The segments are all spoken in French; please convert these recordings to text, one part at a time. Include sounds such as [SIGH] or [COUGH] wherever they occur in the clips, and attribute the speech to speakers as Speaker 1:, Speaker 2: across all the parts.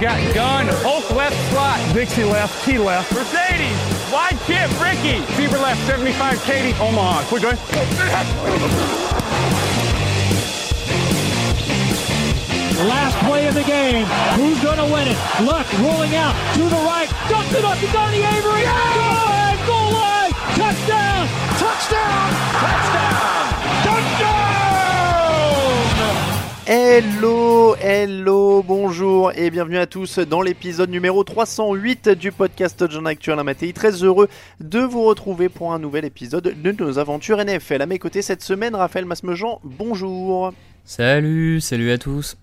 Speaker 1: Got gun, Hulk left slot.
Speaker 2: Dixie left, T left.
Speaker 1: Mercedes, wide chip, Ricky.
Speaker 2: Fever left, 75, Katie, Omaha. Quick, going.
Speaker 3: Last play of the game. Who's going to win it? Luck rolling out to the right. Dumps it up to Donnie Avery. Good! Goal line! Touchdown! Touchdown! Touchdown! Touchdown!
Speaker 4: Hello, hello, bonjour et bienvenue à tous dans l'épisode numéro 308 du podcast John Actuel Matéi. Très heureux de vous retrouver pour un nouvel épisode de nos aventures NFL. À mes côtés cette semaine, Raphaël Masmejean, bonjour.
Speaker 5: Salut, salut à tous.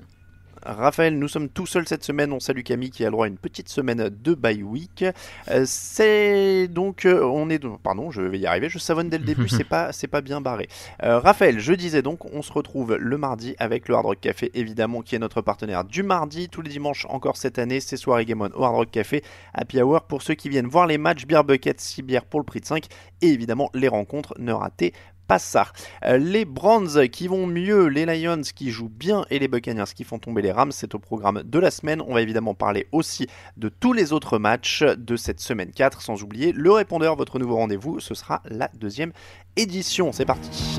Speaker 4: Raphaël, nous sommes tout seuls cette semaine. On salue Camille qui a le droit à une petite semaine de bye week. Euh, c'est donc, euh, on est, pardon, je vais y arriver. Je savonne dès le début, [LAUGHS] c'est pas, c'est pas bien barré. Euh, Raphaël, je disais donc, on se retrouve le mardi avec le Hard Rock Café, évidemment, qui est notre partenaire du mardi. Tous les dimanches, encore cette année, c'est soirée Game On au Hard Rock Café, Happy Hour pour ceux qui viennent voir les matchs, Beer Bucket, 6 bières pour le prix de 5 et évidemment les rencontres. Ne ratez pas ça. Euh, les Browns qui vont mieux, les Lions qui jouent bien et les Buccaneers qui font tomber les Rams, c'est au programme de la semaine. On va évidemment parler aussi de tous les autres matchs de cette semaine 4, sans oublier le répondeur, votre nouveau rendez-vous, ce sera la deuxième édition. C'est parti.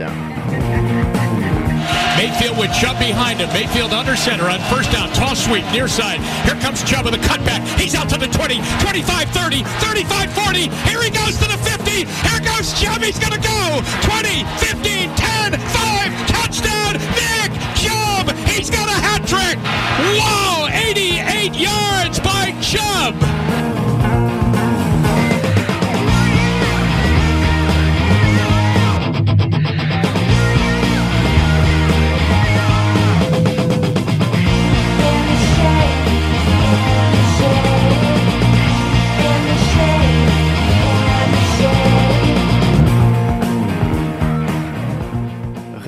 Speaker 6: Mayfield with Chubb behind him. Mayfield under center on first down. Toss sweep near side. Here comes Chubb with a cutback. He's out to the 20, 25 30, 35 40. Here he goes to the 50. Here goes Chubb. He's going to go 20, 15, 10, 5. Touchdown, Nick Chubb. He's got a hat trick. Whoa, 88 yards by Chubb.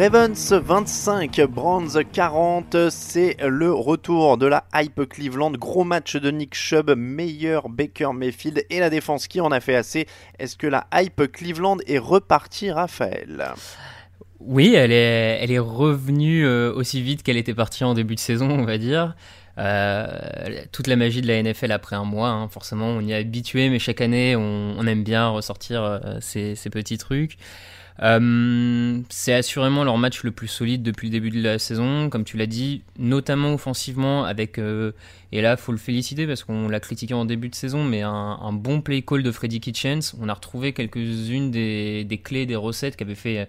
Speaker 4: Ravens 25, Browns 40, c'est le retour de la hype Cleveland. Gros match de Nick Chubb, meilleur Baker Mayfield et la défense qui en a fait assez. Est-ce que la hype Cleveland est repartie, Raphaël?
Speaker 5: Oui, elle est, revenue euh, aussi vite qu'elle était partie en début de saison, on va dire. Euh, toute la magie de la NFL après un mois, hein, forcément, on y est habitué, mais chaque année, on, aime bien ressortir euh, ces, petits trucs. Euh, c'est assurément leur match le plus solide depuis le début de la saison, comme tu l'as dit, notamment offensivement avec, euh, et là faut le féliciter parce qu'on l'a critiqué en début de saison, mais un, bon play call de Freddy Kitchens. On a retrouvé quelques-unes des, clés, des recettes qui avaient fait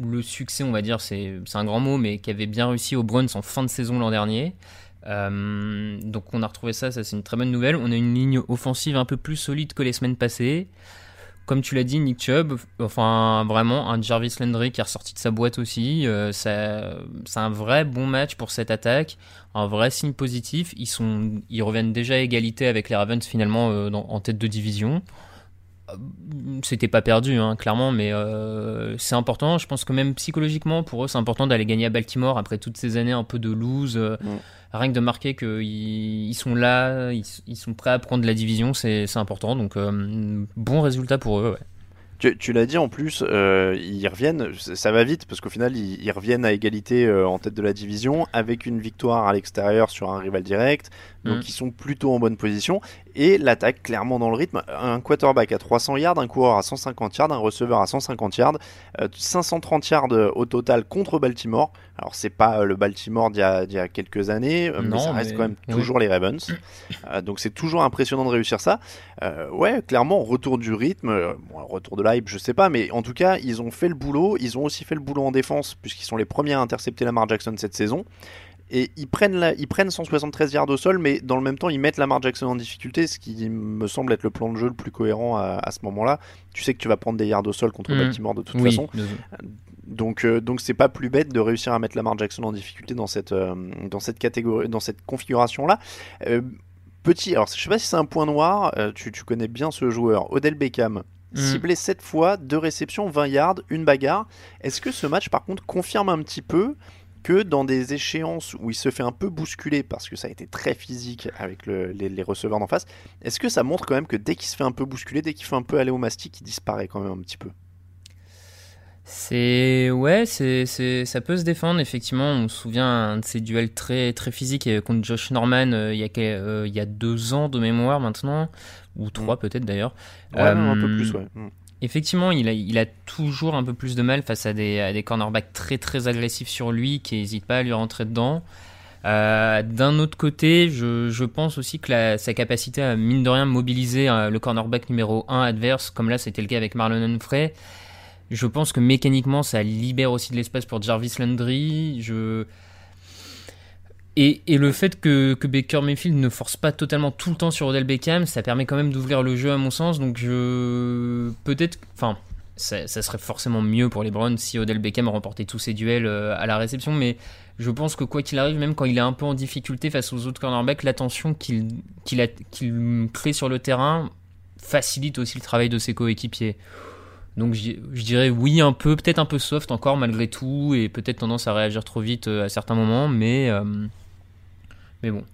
Speaker 5: le succès, on va dire, c'est un grand mot, mais qui avait bien réussi au Browns en fin de saison l'an dernier. Euh, donc on a retrouvé ça, ça c'est une très bonne nouvelle. On a une ligne offensive un peu plus solide que les semaines passées. Comme tu l'as dit, Nick Chubb, enfin vraiment un Jarvis Landry qui est ressorti de sa boîte aussi. Euh, c'est un vrai bon match pour cette attaque, un vrai signe positif. Ils, sont, ils reviennent déjà à égalité avec les Ravens finalement euh, en tête de division. C'était pas perdu, hein, clairement, mais euh, c'est important. Je pense que même psychologiquement, pour eux, c'est important d'aller gagner à Baltimore après toutes ces années un peu de lose. Mm. Rien que de marquer qu'ils ils sont là, ils, ils, sont prêts à prendre la division, c'est important. Donc, euh, bon résultat pour eux. Ouais.
Speaker 4: Tu, l'as dit en plus, euh, ils reviennent, ça va vite parce qu'au final ils, reviennent à égalité euh, en tête de la division avec une victoire à l'extérieur sur un rival direct, donc mm. ils sont plutôt en bonne position et l'attaque clairement dans le rythme. Un quarterback à 300 yards, un coureur à 150 yards, un receveur à 150 yards, 530 euh, yards au total contre Baltimore. Alors c'est pas le Baltimore d'il y, y, a quelques années, mais ça reste quand même toujours les Ravens. donc c'est toujours impressionnant de réussir ça. ouais, clairement retour du rythme, retour de l'hype, je sais pas, mais en tout cas, ils ont fait le boulot. Ils ont aussi fait le boulot en défense, puisqu'ils sont les premiers à intercepter Lamar Jackson cette saison. Et ils prennent, la, ils prennent 173 yards au sol, mais dans le même temps, ils mettent Lamar Jackson en difficulté, ce qui me semble être le plan de jeu le plus cohérent à, ce moment-là. Tu sais que tu vas prendre des yards au sol contre mmh. Baltimore de toute façon. Donc, euh, donc c'est pas plus bête de réussir à mettre Lamar Jackson en difficulté dans cette, euh, dans cette catégorie, dans cette configuration-là. Euh, petit, alors je sais pas si c'est un point noir, tu, tu, connais bien ce joueur, Odell Beckham. Mm. Ciblé 7 fois, 2 réceptions, 20 yards, une bagarre. Est-ce que ce match, par contre, confirme un petit peu que dans des échéances où il se fait un peu bousculer parce que ça a été très physique avec les, receveurs d'en face, est-ce que ça montre quand même que dès qu'il se fait un peu bousculer, dès qu'il fait un peu aller au mastic, il disparaît quand même un petit peu?
Speaker 5: C'est ouais, c'est ça peut se défendre effectivement. On se souvient de ces duels très très physiques contre Josh Norman euh, il y a euh, il y a deux ans de mémoire maintenant ou trois mm. peut-être d'ailleurs.
Speaker 4: Ouais, un peu plus ouais.
Speaker 5: Effectivement, il a, toujours un peu plus de mal face à des, cornerbacks très très agressifs sur lui qui n'hésitent pas à lui rentrer dedans. Euh, d'un autre côté, je, pense aussi que sa capacité à mine de rien mobiliser le cornerback numéro 1 adverse, comme là c'était le cas avec Marlon Humphrey, je pense que mécaniquement, ça libère aussi de l'espace pour Jarvis Landry. Je... Et, le fait que, que, Baker Mayfield ne force pas totalement tout le temps sur Odell Beckham, ça permet quand même d'ouvrir le jeu à mon sens. Donc je peut-être, enfin, ça, serait forcément mieux pour les Browns si Odell Beckham remportait tous ses duels euh, à la réception. Mais je pense que quoi qu'il arrive, même quand il est un peu en difficulté face aux autres cornerbacks, l'attention qu'il qu'il crée sur le terrain facilite aussi le travail de ses coéquipiers. Donc je, dirais oui un peu, peut-être un peu soft encore malgré tout, et peut-être tendance à réagir trop vite euh, à certains moments, mais, euh, mais bon.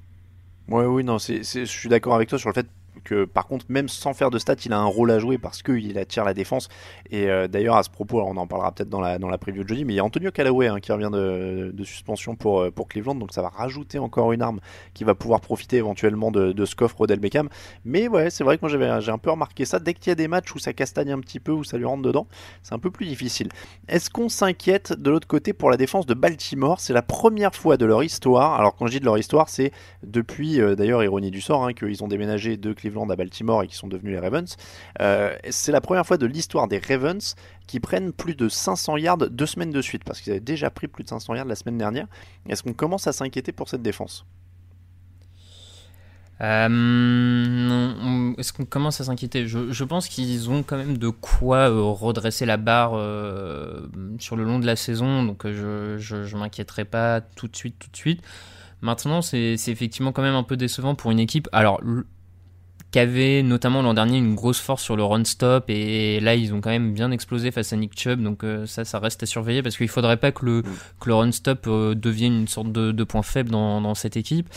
Speaker 4: Ouais, oui, non, c'est, je suis d'accord avec toi sur le fait que par contre, même sans faire de stats, il a un rôle à jouer parce qu'il attire la défense. Et euh, d'ailleurs, à ce propos, on en parlera peut-être dans la, dans la preview de jeudi, mais il y a Antonio Callaway hein, qui revient de, de, suspension pour, euh, pour Cleveland, donc ça va rajouter encore une arme qui va pouvoir profiter éventuellement de, ce coffre Odell Beckham. Mais ouais, c'est vrai que moi j'avais, j'ai un peu remarqué ça. Dès qu'il y a des matchs où ça castagne un petit peu, où ça lui rentre dedans, c'est un peu plus difficile. Est-ce qu'on s'inquiète de l'autre côté pour la défense de Baltimore? C'est la première fois de leur histoire. Alors quand je dis de leur histoire, c'est depuis, euh, d'ailleurs, ironie du sort, hein, qu'ils ont déménagé de Cleveland à Baltimore et qui sont devenus les Ravens. Euh, c'est la première fois de l'histoire des Ravens qui prennent plus de 500 yards deux semaines de suite, parce qu'ils avaient déjà pris plus de 500 yards la semaine dernière. Est-ce qu'on commence à s'inquiéter pour cette défense?
Speaker 5: Euh, Est-ce qu'on commence à s'inquiéter? Je, pense qu'ils ont quand même de quoi euh, redresser la barre sur le long de la saison, donc je ne m'inquiéterai pas tout de suite, tout de suite. Maintenant, c'est effectivement quand même un peu décevant pour une équipe. Alors, qui avait notamment l'an dernier une grosse force sur le run stop et là ils ont quand même bien explosé face à Nick Chubb donc euh, ça ça reste à surveiller parce qu'il faudrait pas que le, mm. que le run stop euh, devienne une sorte de, de point faible dans, dans cette équipe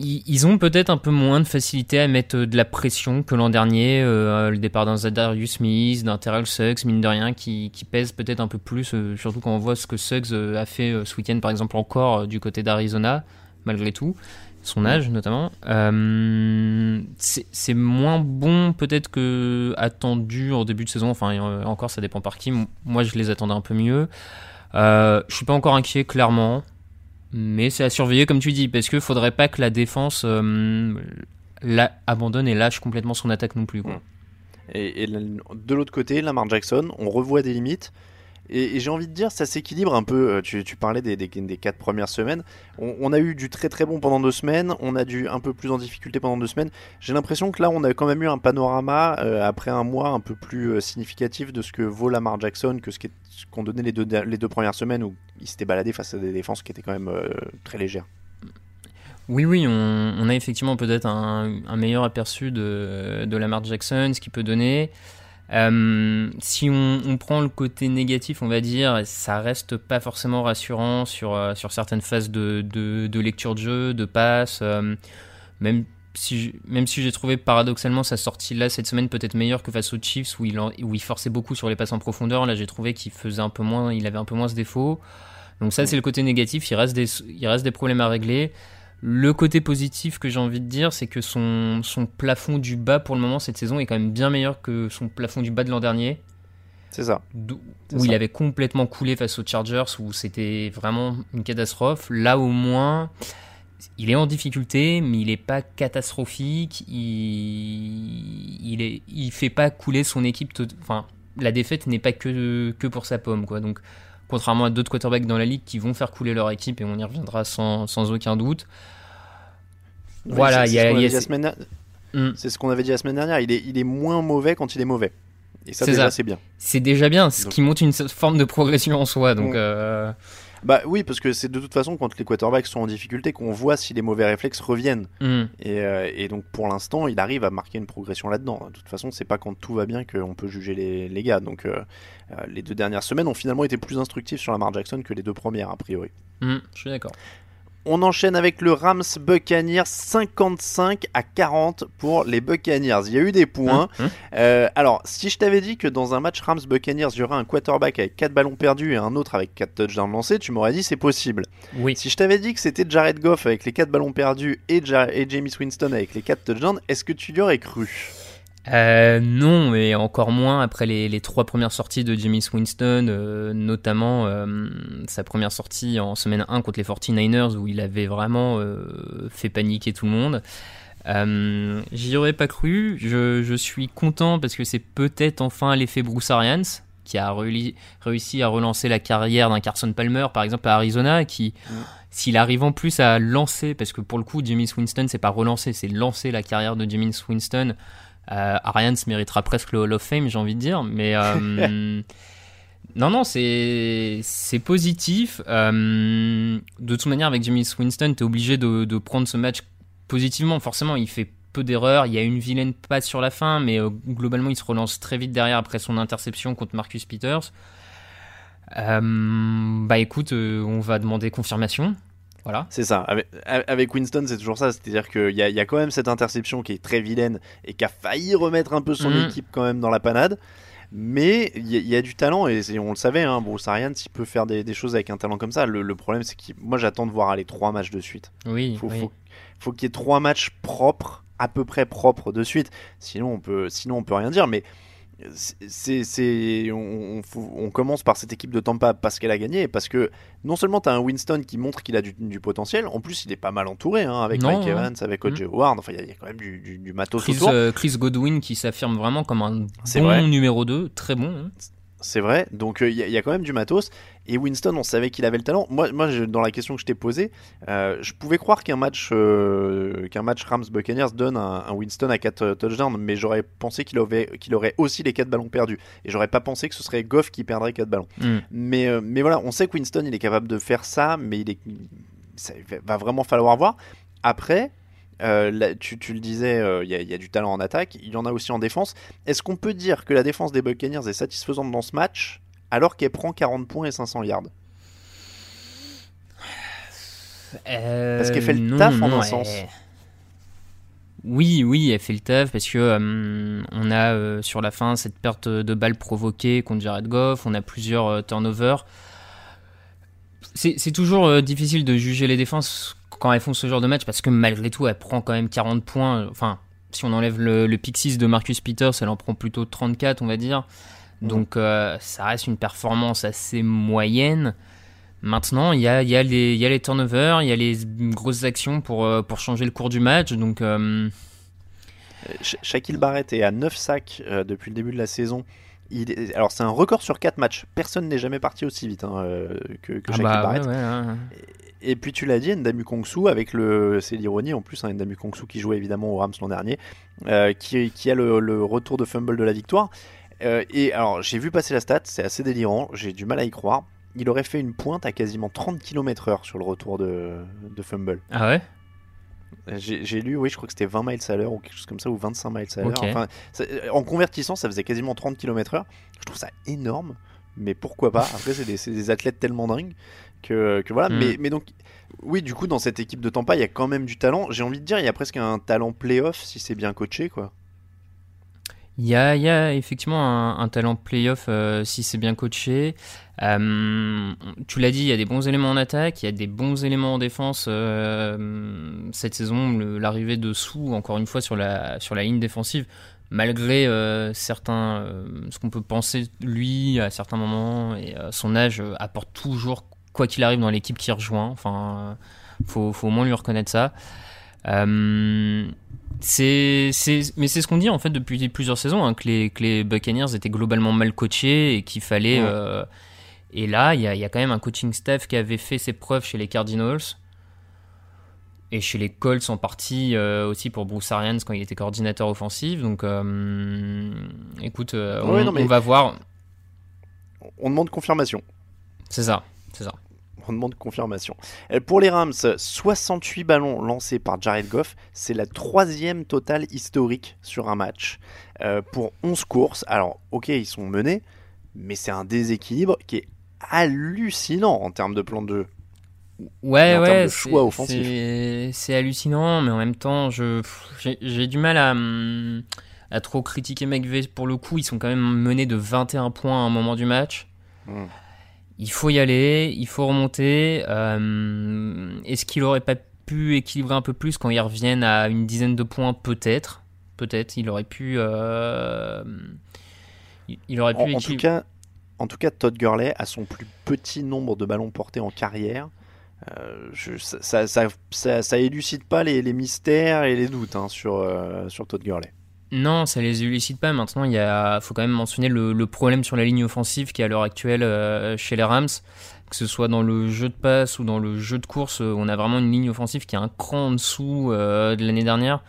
Speaker 5: ils, ont peut-être un peu moins de facilité à mettre euh, de la pression que l'an dernier. le départ d'un Zadarius Smith, d'un Terrell Suggs, mine de rien, qui, qui pèse peut-être un peu plus, surtout quand on voit ce que Suggs a fait ce week-end, par exemple, encore du côté d'Arizona, malgré tout son âge notamment. Euh, c'est moins bon peut-être que attendu au début de saison. Enfin, euh, encore, ça dépend par qui. Moi, je les attendais un peu mieux. Euh, je suis pas encore inquiet, clairement. Mais c'est à surveiller, comme tu dis, parce qu'il faudrait pas que la défense la abandonne et lâche complètement son attaque non plus.
Speaker 4: Et, et, de l'autre côté, Lamar Jackson, on revoit des limites. Et, j'ai envie de dire, ça s'équilibre un peu. Euh, tu, parlais des, quatre premières semaines. On, a eu du très très bon pendant deux semaines. On a dû un peu plus en difficulté pendant deux semaines. J'ai l'impression que là, on a quand même eu un panorama euh, après un mois un peu plus euh, significatif de ce que vaut Lamar Jackson que ce qu'ont donné les deux, les deux premières semaines où il s'était baladé face à des défenses qui étaient quand même très légères.
Speaker 5: Oui, oui, on, a effectivement peut-être un, un, meilleur aperçu de, de Lamar Jackson, ce qu'il peut donner. Euh, si on, prend le côté négatif, on va dire, ça reste pas forcément rassurant sur, euh, sur certaines phases de, de, lecture de jeu, de passe, euh, même si, même si j'ai trouvé paradoxalement sa sortie là cette semaine peut-être meilleure que face aux Chiefs où il, où il forçait beaucoup sur les passes en profondeur, là j'ai trouvé qu'il faisait un peu moins, il avait un peu moins ce défaut. Donc ça c'est le côté négatif, il reste des, il reste des problèmes à régler. Le côté positif que j'ai envie de dire, c'est que son, son plafond du bas pour le moment cette saison est quand même bien meilleur que son plafond du bas de l'an dernier.
Speaker 4: C'est ça.
Speaker 5: Où il avait complètement coulé face aux Chargers, où c'était vraiment une catastrophe. Là, au moins, il est en difficulté, mais il n'est pas catastrophique. Il, il, est, il fait pas couler son équipe. Enfin, la défaite n'est pas que, que pour sa pomme, quoi. Donc, contrairement à d'autres quarterbacks dans la ligue qui vont faire couler leur équipe, et on y reviendra sans, sans aucun doute.
Speaker 4: voilà, il y a. C'est ce qu'on avait dit la semaine dernière. Il est, il est moins mauvais quand il est mauvais. Et ça, déjà, c'est bien.
Speaker 5: C'est déjà bien, ce qui montre une forme de progression en soi. Donc, euh,
Speaker 4: Bah oui, parce que c'est de toute façon quand les quarterbacks sont en difficulté qu'on voit si les mauvais réflexes reviennent.
Speaker 5: Mm.
Speaker 4: Et, euh, et, donc pour l'instant, il arrive à marquer une progression là-dedans. De toute façon, c'est pas quand tout va bien qu'on peut juger les, les gars. Donc euh, les deux dernières semaines ont finalement été plus instructives sur Lamar Jackson que les deux premières, a priori.
Speaker 5: Mm, je suis d'accord.
Speaker 4: On enchaîne avec le Rams Buccaneers 55 à 40 pour les Buccaneers. Il y a eu des points.
Speaker 5: Hum, hum.
Speaker 4: Euh, alors, si je t'avais dit que dans un match Rams Buccaneers, il y aurait un quarterback avec 4 ballons perdus et un autre avec 4 touchdowns lancés, tu m'aurais dit c'est possible.
Speaker 5: Oui.
Speaker 4: Si je t'avais dit que c'était Jared Goff avec les 4 ballons perdus et, ja et James Winston avec les 4 touchdowns, est-ce que tu y aurais cru?
Speaker 5: Euh, non, mais encore moins après les, trois premières sorties de James Winston, euh, notamment euh, sa première sortie en semaine 1 contre les 49ers où il avait vraiment euh, fait paniquer tout le monde. J'y aurais pas cru, je, suis content parce que c'est peut-être enfin l'effet Bruce Arians qui a réussi à relancer la carrière d'un Carson Palmer par exemple à Arizona qui... S'il arrive en plus à lancer, parce que pour le coup, James Winston, c'est pas relancer, c'est lancer la carrière de James Winston, euh, Arians méritera presque le Hall of Fame, j'ai envie de dire, mais euh, [LAUGHS] non, non, c'est positif. Euh, de toute manière, avec James Winston, tu es obligé de, de, prendre ce match positivement. Forcément, il fait peu d'erreurs. Il y a une vilaine passe sur la fin, mais euh, globalement, il se relance très vite derrière après son interception contre Marcus Peters. Euh, bah écoute, on va demander confirmation. Voilà.
Speaker 4: C'est ça. Avec, Winston, c'est toujours ça. C'est-à-dire qu'il y, y, a quand même cette interception qui est très vilaine et qui a failli remettre un peu son mmh. équipe quand même dans la panade. Mais il y, y, a du talent et on le savait, hein, Bruce Arians, il peut faire des, des, choses avec un talent comme ça. Le, le problème, c'est que moi j'attends de voir aller trois matchs de suite.
Speaker 5: Oui.
Speaker 4: Faut,
Speaker 5: oui.
Speaker 4: faut, faut qu'il y ait trois matchs propres, à peu près propres de suite. Sinon, on peut, sinon on peut rien dire. Mais c'est on, on, on, commence par cette équipe de Tampa parce qu'elle a gagné et parce que non seulement tu as un Winston qui montre qu'il a du, du, potentiel en plus il est pas mal entouré hein, avec
Speaker 5: non,
Speaker 4: Mike. Evans avec O.J.
Speaker 5: Mm.
Speaker 4: Howard enfin il y, y, a quand même du, du, du matos
Speaker 5: Chris,
Speaker 4: autour
Speaker 5: euh, Chris Godwin qui s'affirme vraiment comme un bon
Speaker 4: vrai.
Speaker 5: numéro 2 très bon hein.
Speaker 4: C'est vrai. Donc il euh, y, y, a quand même du matos. Et Winston on savait qu'il avait le talent. Moi, moi je, dans la question que je t'ai posée euh, je pouvais croire qu'un match euh, qu'un match Rams Buccaneers donne un, un Winston à 4 touchdowns mais j'aurais pensé qu'il aurait, qu'il aurait aussi les 4 ballons perdus. Et j'aurais pas pensé que ce serait Goff qui perdrait 4 ballons.
Speaker 5: Mm.
Speaker 4: mais, mais voilà on sait que Winston il est capable de faire ça mais il est ça va vraiment falloir voir. Après euh, là, tu, tu, le disais, il euh, y, y, a du talent en attaque, il y en a aussi en défense. Est-ce qu'on peut dire que la défense des Buccaneers est satisfaisante dans ce match alors qu'elle prend 40 points et 500 yards?
Speaker 5: Euh,
Speaker 4: Parce qu'elle fait le
Speaker 5: non,
Speaker 4: taf en
Speaker 5: non,
Speaker 4: un sens.
Speaker 5: Oui, oui, elle fait le taf parce que euh, on a euh, sur la fin cette perte de balle provoquée contre Jared Goff, on a plusieurs euh, turnovers. C'est toujours difficile de juger les défenses quand elles font ce genre de match parce que malgré tout, elle prend quand même 40 points. Enfin, si on enlève le, le pick 6 de Marcus Peters, elle en prend plutôt 34, on va dire. Donc euh, ça reste une performance assez moyenne. Maintenant, il y a, les, turnovers, il y a les grosses actions pour, euh, changer le cours du match. Donc, euh...
Speaker 4: Shaquille Barrett est à 9 sacs depuis le début de la saison. Il. Alors c'est un record sur 4 matchs. Personne n'est jamais parti aussi vite hein, que, que
Speaker 5: ah
Speaker 4: Shaquille
Speaker 5: bah,
Speaker 4: Barrett.
Speaker 5: Ouais, ouais,
Speaker 4: et, et, puis tu l'as dit, Ndamu Kongsu avec le, c'est l'ironie en plus, hein, Ndamu Kongsu qui jouait évidemment au Rams l'an dernier, euh, qui, qui a le, le, retour de fumble de la victoire. Euh, et alors, j'ai vu passer la stat, c'est assez délirant, j'ai du mal à y croire. Il aurait fait une pointe à quasiment 30 km/h sur le retour de, de fumble.
Speaker 5: Ah ouais?
Speaker 4: J'ai lu, oui, je crois que c'était 20 miles à l'heure ou quelque chose comme ça, ou 25 miles à l'heure.
Speaker 5: Okay.
Speaker 4: Enfin, en convertissant, ça faisait quasiment 30 km/h. Je trouve ça énorme. mais pourquoi pas? Après, c'est des, athlètes tellement dingues que, que voilà.
Speaker 5: Mm.
Speaker 4: Mais, mais donc, oui, du coup, dans cette équipe de Tampa, il y a quand même du talent. J'ai envie de dire, il y a presque un talent playoff si c'est bien coaché, quoi.
Speaker 5: Il y y a effectivement un, un talent playoff euh, si c'est bien coaché. Euh, tu l'as dit, il y a des bons éléments en attaque, il y a des bons éléments en défense. euh, cette saison, l'arrivée de Sou, encore une fois, sur la, sur la ligne défensive, malgré euh, certains, euh, ce qu'on peut penser lui à certains moments et euh, son âge, apporte toujours, quoi qu'il arrive, dans l'équipe qui rejoint. Enfin, faut, faut au moins lui reconnaître ça. Euh, c'est, mais c'est ce qu'on dit en fait depuis plusieurs saisons, hein, que, les, que les Buccaneers étaient globalement mal coachés et qu'il fallait.
Speaker 4: Ouais.
Speaker 5: euh, et là, il y a, y a quand même un coaching staff qui avait fait ses preuves chez les Cardinals et chez les Colts en partie euh, aussi pour Bruce Arians quand il était coordinateur offensif. Donc, euh, écoute,
Speaker 4: Ouais,
Speaker 5: on,
Speaker 4: non,
Speaker 5: on va voir.
Speaker 4: On demande confirmation.
Speaker 5: C'est ça, c'est ça.
Speaker 4: On demande confirmation. Euh, Pour les Rams, 68 ballons lancés par Jared Goff. C'est la troisième totale historique sur un match. Euh, pour 11 courses. Alors, ok, ils sont menés, mais c'est un déséquilibre qui est hallucinant en termes de plan de jeu.
Speaker 5: Ouais,
Speaker 4: en
Speaker 5: ouais,
Speaker 4: de choix offensifs.
Speaker 5: c'est- hallucinant, mais en même temps, je j'ai du mal à, hum, à trop critiquer McVay pour le coup. Ils sont quand même menés de 21 points à un moment du match.
Speaker 4: Mm.
Speaker 5: Il faut y aller, il faut remonter. Euh, Est-ce qu'il aurait pas pu équilibrer un peu plus quand ils reviennent à une dizaine de points Peut-être, peut-être. Il aurait pu. euh, il- aurait pu
Speaker 4: En, en tout cas, en tout cas, Todd Gurley a son plus petit nombre de ballons portés en carrière. Euh, je- ça, ça, ça, ça- élucide pas les, les mystères et les doutes hein, sur, sur Todd Gurley.
Speaker 5: Non, ça les élucide pas. Maintenant, il y a, faut quand même mentionner le, problème sur la ligne offensive qui est à l'heure actuelle euh, chez les Rams, que ce soit dans le jeu de passe ou dans le jeu de course, euh, on a vraiment une ligne offensive qui est un cran en dessous euh, de l'année dernière.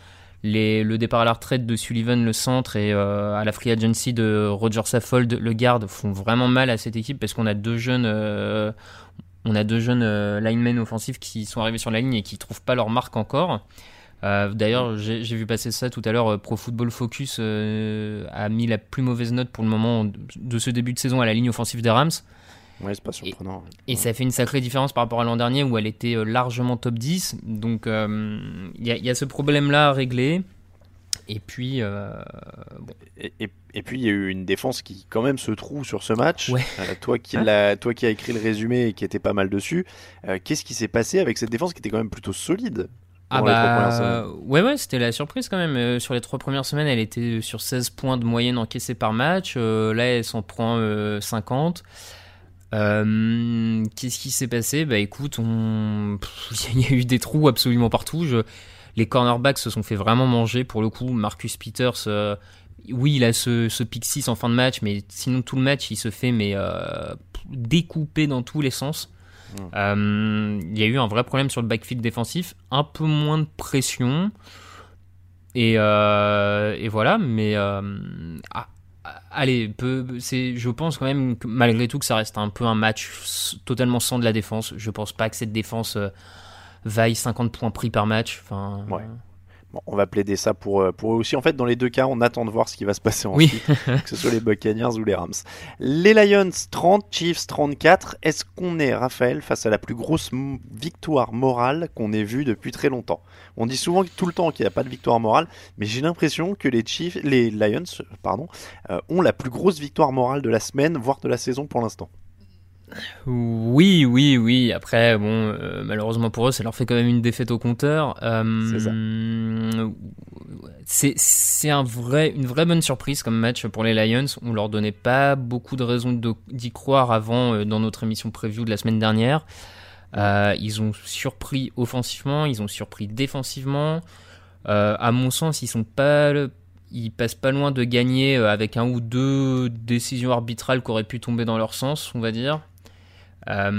Speaker 5: Les, le départ à la retraite de Sullivan, le centre, et à la free agency de Roger Saffold, le garde, font vraiment mal à cette équipe parce qu'on a deux jeunes, on a deux jeunes linemen offensifs qui sont arrivés sur la ligne et qui trouvent pas leur marque encore. Euh, D'ailleurs, j'ai vu passer ça tout à l'heure. euh, Pro Football Focus euh, a mis la plus mauvaise note pour le moment de ce début de saison à la ligne offensive des Rams.
Speaker 4: Ouais, c'est pas surprenant.
Speaker 5: Et ça fait une sacrée différence par rapport à l'an dernier où elle était largement top 10. Donc euh, il y, a- il y a ce problème-là à régler. Et puis, euh, bon.
Speaker 4: Et, et- et puis il y a eu une défense qui quand même se trouve sur ce match.
Speaker 5: Ouais.
Speaker 4: Euh, toi, qui
Speaker 5: Hein
Speaker 4: toi qui as écrit le résumé et qui était pas mal dessus, euh, qu'est-ce qui s'est passé avec cette défense qui était quand même plutôt solide?
Speaker 5: Ah bah, ouais, ouais, c'était la surprise quand même. Euh, sur les trois premières semaines, elle était sur 16 points de moyenne encaissés par match. Euh, là, elle s'en prend euh, 50. Euh, Qu'est-ce qui s'est passé? Bah écoute, on... [LAUGHS] il y a eu des trous absolument partout. Je... Les cornerbacks se sont fait vraiment manger pour le coup. Marcus Peters, euh, oui, il a ce, ce pick 6 en fin de match, mais sinon tout le match, il se fait mais euh, découper dans tous les sens. Euh, il y a eu un vrai problème sur le backfield défensif, un peu moins de pression. Et, euh, et voilà, mais euh, ah, ah, allez, je pense quand même que malgré tout que ça reste un peu un match totalement sans de la défense. Je pense pas que cette défense euh, vaille 50 points pris par match.
Speaker 4: Bon, on va plaider ça pour, euh, pour eux aussi. En fait, dans les deux cas, on attend de voir ce qui va se passer
Speaker 5: Oui.
Speaker 4: ensuite, [LAUGHS] que ce soit les Buccaneers ou les Rams. Les Lions 30, Chiefs 34. Est-ce qu'on est, Raphaël, face à la plus grosse victoire morale qu'on ait vue depuis très longtemps? On dit souvent tout le temps qu'il n'y a pas de victoire morale, mais j'ai l'impression que les Chiefs, les Lions, pardon, euh, ont la plus grosse victoire morale de la semaine, voire de la saison pour l'instant.
Speaker 5: Oui, oui, oui. Après, bon, euh, malheureusement pour eux, ça leur fait quand même une défaite au compteur. Euh,
Speaker 4: C'est
Speaker 5: un vrai, une vraie bonne surprise comme match pour les Lions. On leur donnait pas beaucoup de raisons d'y croire avant euh, dans notre émission preview de la semaine dernière. Ils ont surpris offensivement, ils ont surpris défensivement. À mon sens, ils sont pas, le- ils passent pas loin de gagner avec un ou deux décisions arbitrales qui auraient pu tomber dans leur sens, on va dire. Euh,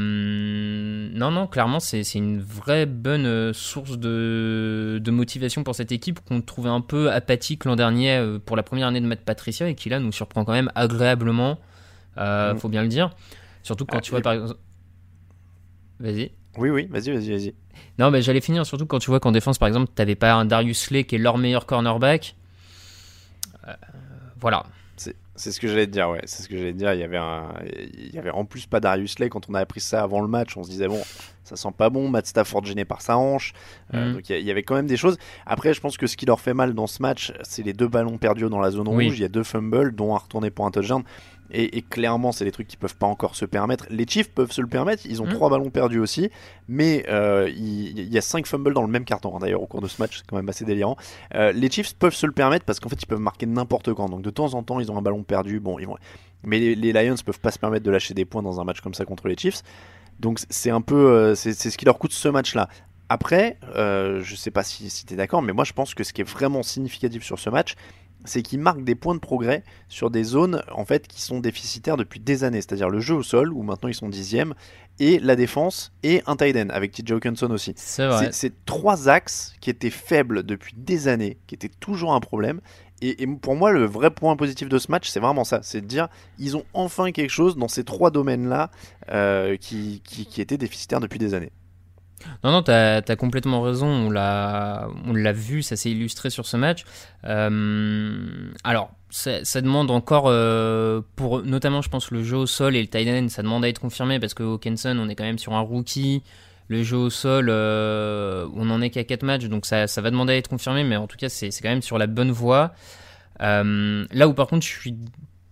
Speaker 5: non, non, clairement, c'est une vraie bonne euh, source de, de motivation pour cette équipe qu'on trouvait un peu apathique l'an dernier euh, pour la première année de Matt Patricia et qui là nous surprend quand même agréablement, euh,
Speaker 4: Mm.
Speaker 5: faut bien le dire. Surtout quand
Speaker 4: Ah,
Speaker 5: tu vois
Speaker 4: et-
Speaker 5: par exemple. Vas-y.
Speaker 4: Oui, oui, vas-y, vas-y, vas-y.
Speaker 5: Non, mais j'allais finir surtout quand tu vois qu'en défense, par exemple, t'avais pas un Darius Slay qui est leur meilleur cornerback. Euh, voilà.
Speaker 4: C'est ce que j'allais te dire, ouais. C'est ce que j'allais te dire. Il y avait un, il y avait en plus pas Darius Lay quand on a appris ça avant le match. On se disait bon, ça sent pas bon. Matt Stafford gêné par sa hanche. Euh,
Speaker 5: Mhm.
Speaker 4: donc il y, a- il y avait quand même des choses. Après, je pense que ce qui leur fait mal dans ce match, c'est les deux ballons perdus dans la zone
Speaker 5: Oui.
Speaker 4: rouge. Il y a deux fumbles, dont un retourné pour un touchdown. Et, et clairement, c'est des trucs qu'ils peuvent pas encore se permettre. Les Chiefs peuvent se le permettre. Ils ont
Speaker 5: Mhm.
Speaker 4: trois ballons perdus aussi, mais euh, il, il y a cinq fumbles dans le même carton. hein, D'ailleurs, au cours de ce match, c'est quand même assez délirant. Euh, les Chiefs peuvent se le permettre parce qu'en fait, ils peuvent marquer n'importe quand. Donc de temps en temps, ils ont un ballon perdu. Bon, ils vont. Mais les, les Lions peuvent pas se permettre de lâcher des points dans un match comme ça contre les Chiefs. Donc c'est un peu, euh, c'est c'est ce qui leur coûte ce match-là. Après, euh, je sais pas si, si tu es d'accord, mais moi je pense que ce qui est vraiment significatif sur ce match, c'est qu'ils marquent des points de progrès sur des zones en fait qui sont déficitaires depuis des années, c'est-à-dire le jeu au sol où maintenant ils sont dixièmes et la défense et un tight end avec TJ Hawkinson aussi.
Speaker 5: C'est
Speaker 4: trois axes qui étaient faibles depuis des années, qui étaient toujours un problème. Et, et pour moi, le vrai point positif de ce match, c'est vraiment ça. C'est de dire, ils ont enfin quelque chose dans ces trois domaines-là euh, qui, qui, qui étaient déficitaires depuis des années.
Speaker 5: Non, non, t'as as complètement raison. On l'a, vu, ça s'est illustré sur ce match. Euh, alors, ça, ça demande encore, euh, pour notamment, je pense, le jeu au sol et le tight end, ça demande à être confirmé parce que Hawkinson, on est quand même sur un rookie. Le jeu au sol, euh, on en est qu'à 4 matchs, donc ça, ça va demander à être confirmé, mais en tout cas, c'est quand même sur la bonne voie. Là où par contre, je suis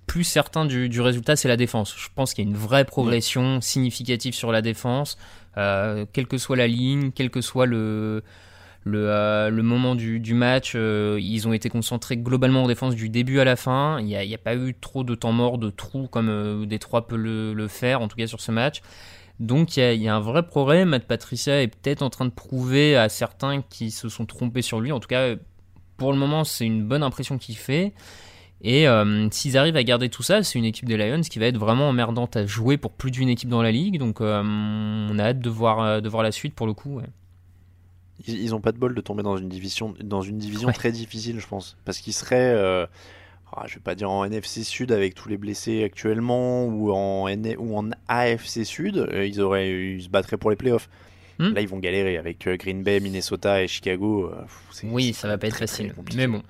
Speaker 5: plus certain du, du résultat, c'est la défense. Je pense qu'il y a une vraie progression significative sur la défense, euh, quelle que soit la ligne, quel que soit le, le, euh, moment du, match. euh, ils ont été concentrés globalement en défense du début à la fin. Il n'y a, pas eu trop de temps mort, de trous comme Détroit peut le, le faire, en tout cas sur ce match. Donc il y, a, y a un vrai progrès. Matt Patricia est peut-être en train de prouver à certains qui se sont trompés sur lui. En tout cas, pour le moment, c'est une bonne impression qu'il fait. Et euh, s'ils arrivent à garder tout ça, c'est une équipe des Lions qui va être vraiment emmerdante à jouer pour plus d'une équipe dans la ligue. Donc euh, on a hâte de voir, euh, de voir la suite pour le coup. ouais.
Speaker 4: Ils, ils ont pas de bol de tomber dans une division, dans une division
Speaker 5: Ouais.
Speaker 4: très difficile, je pense. Parce qu'ils seraient, euh, ah, je vais pas dire en NFC Sud avec tous les blessés actuellement, ou en, N- ou en AFC Sud, ils, auraient, ils se battraient pour les playoffs.
Speaker 5: Hmm.
Speaker 4: Là, ils vont galérer avec Green Bay, Minnesota et Chicago. pff,
Speaker 5: Oui, ça va pas être
Speaker 4: très,
Speaker 5: facile. Mais bon.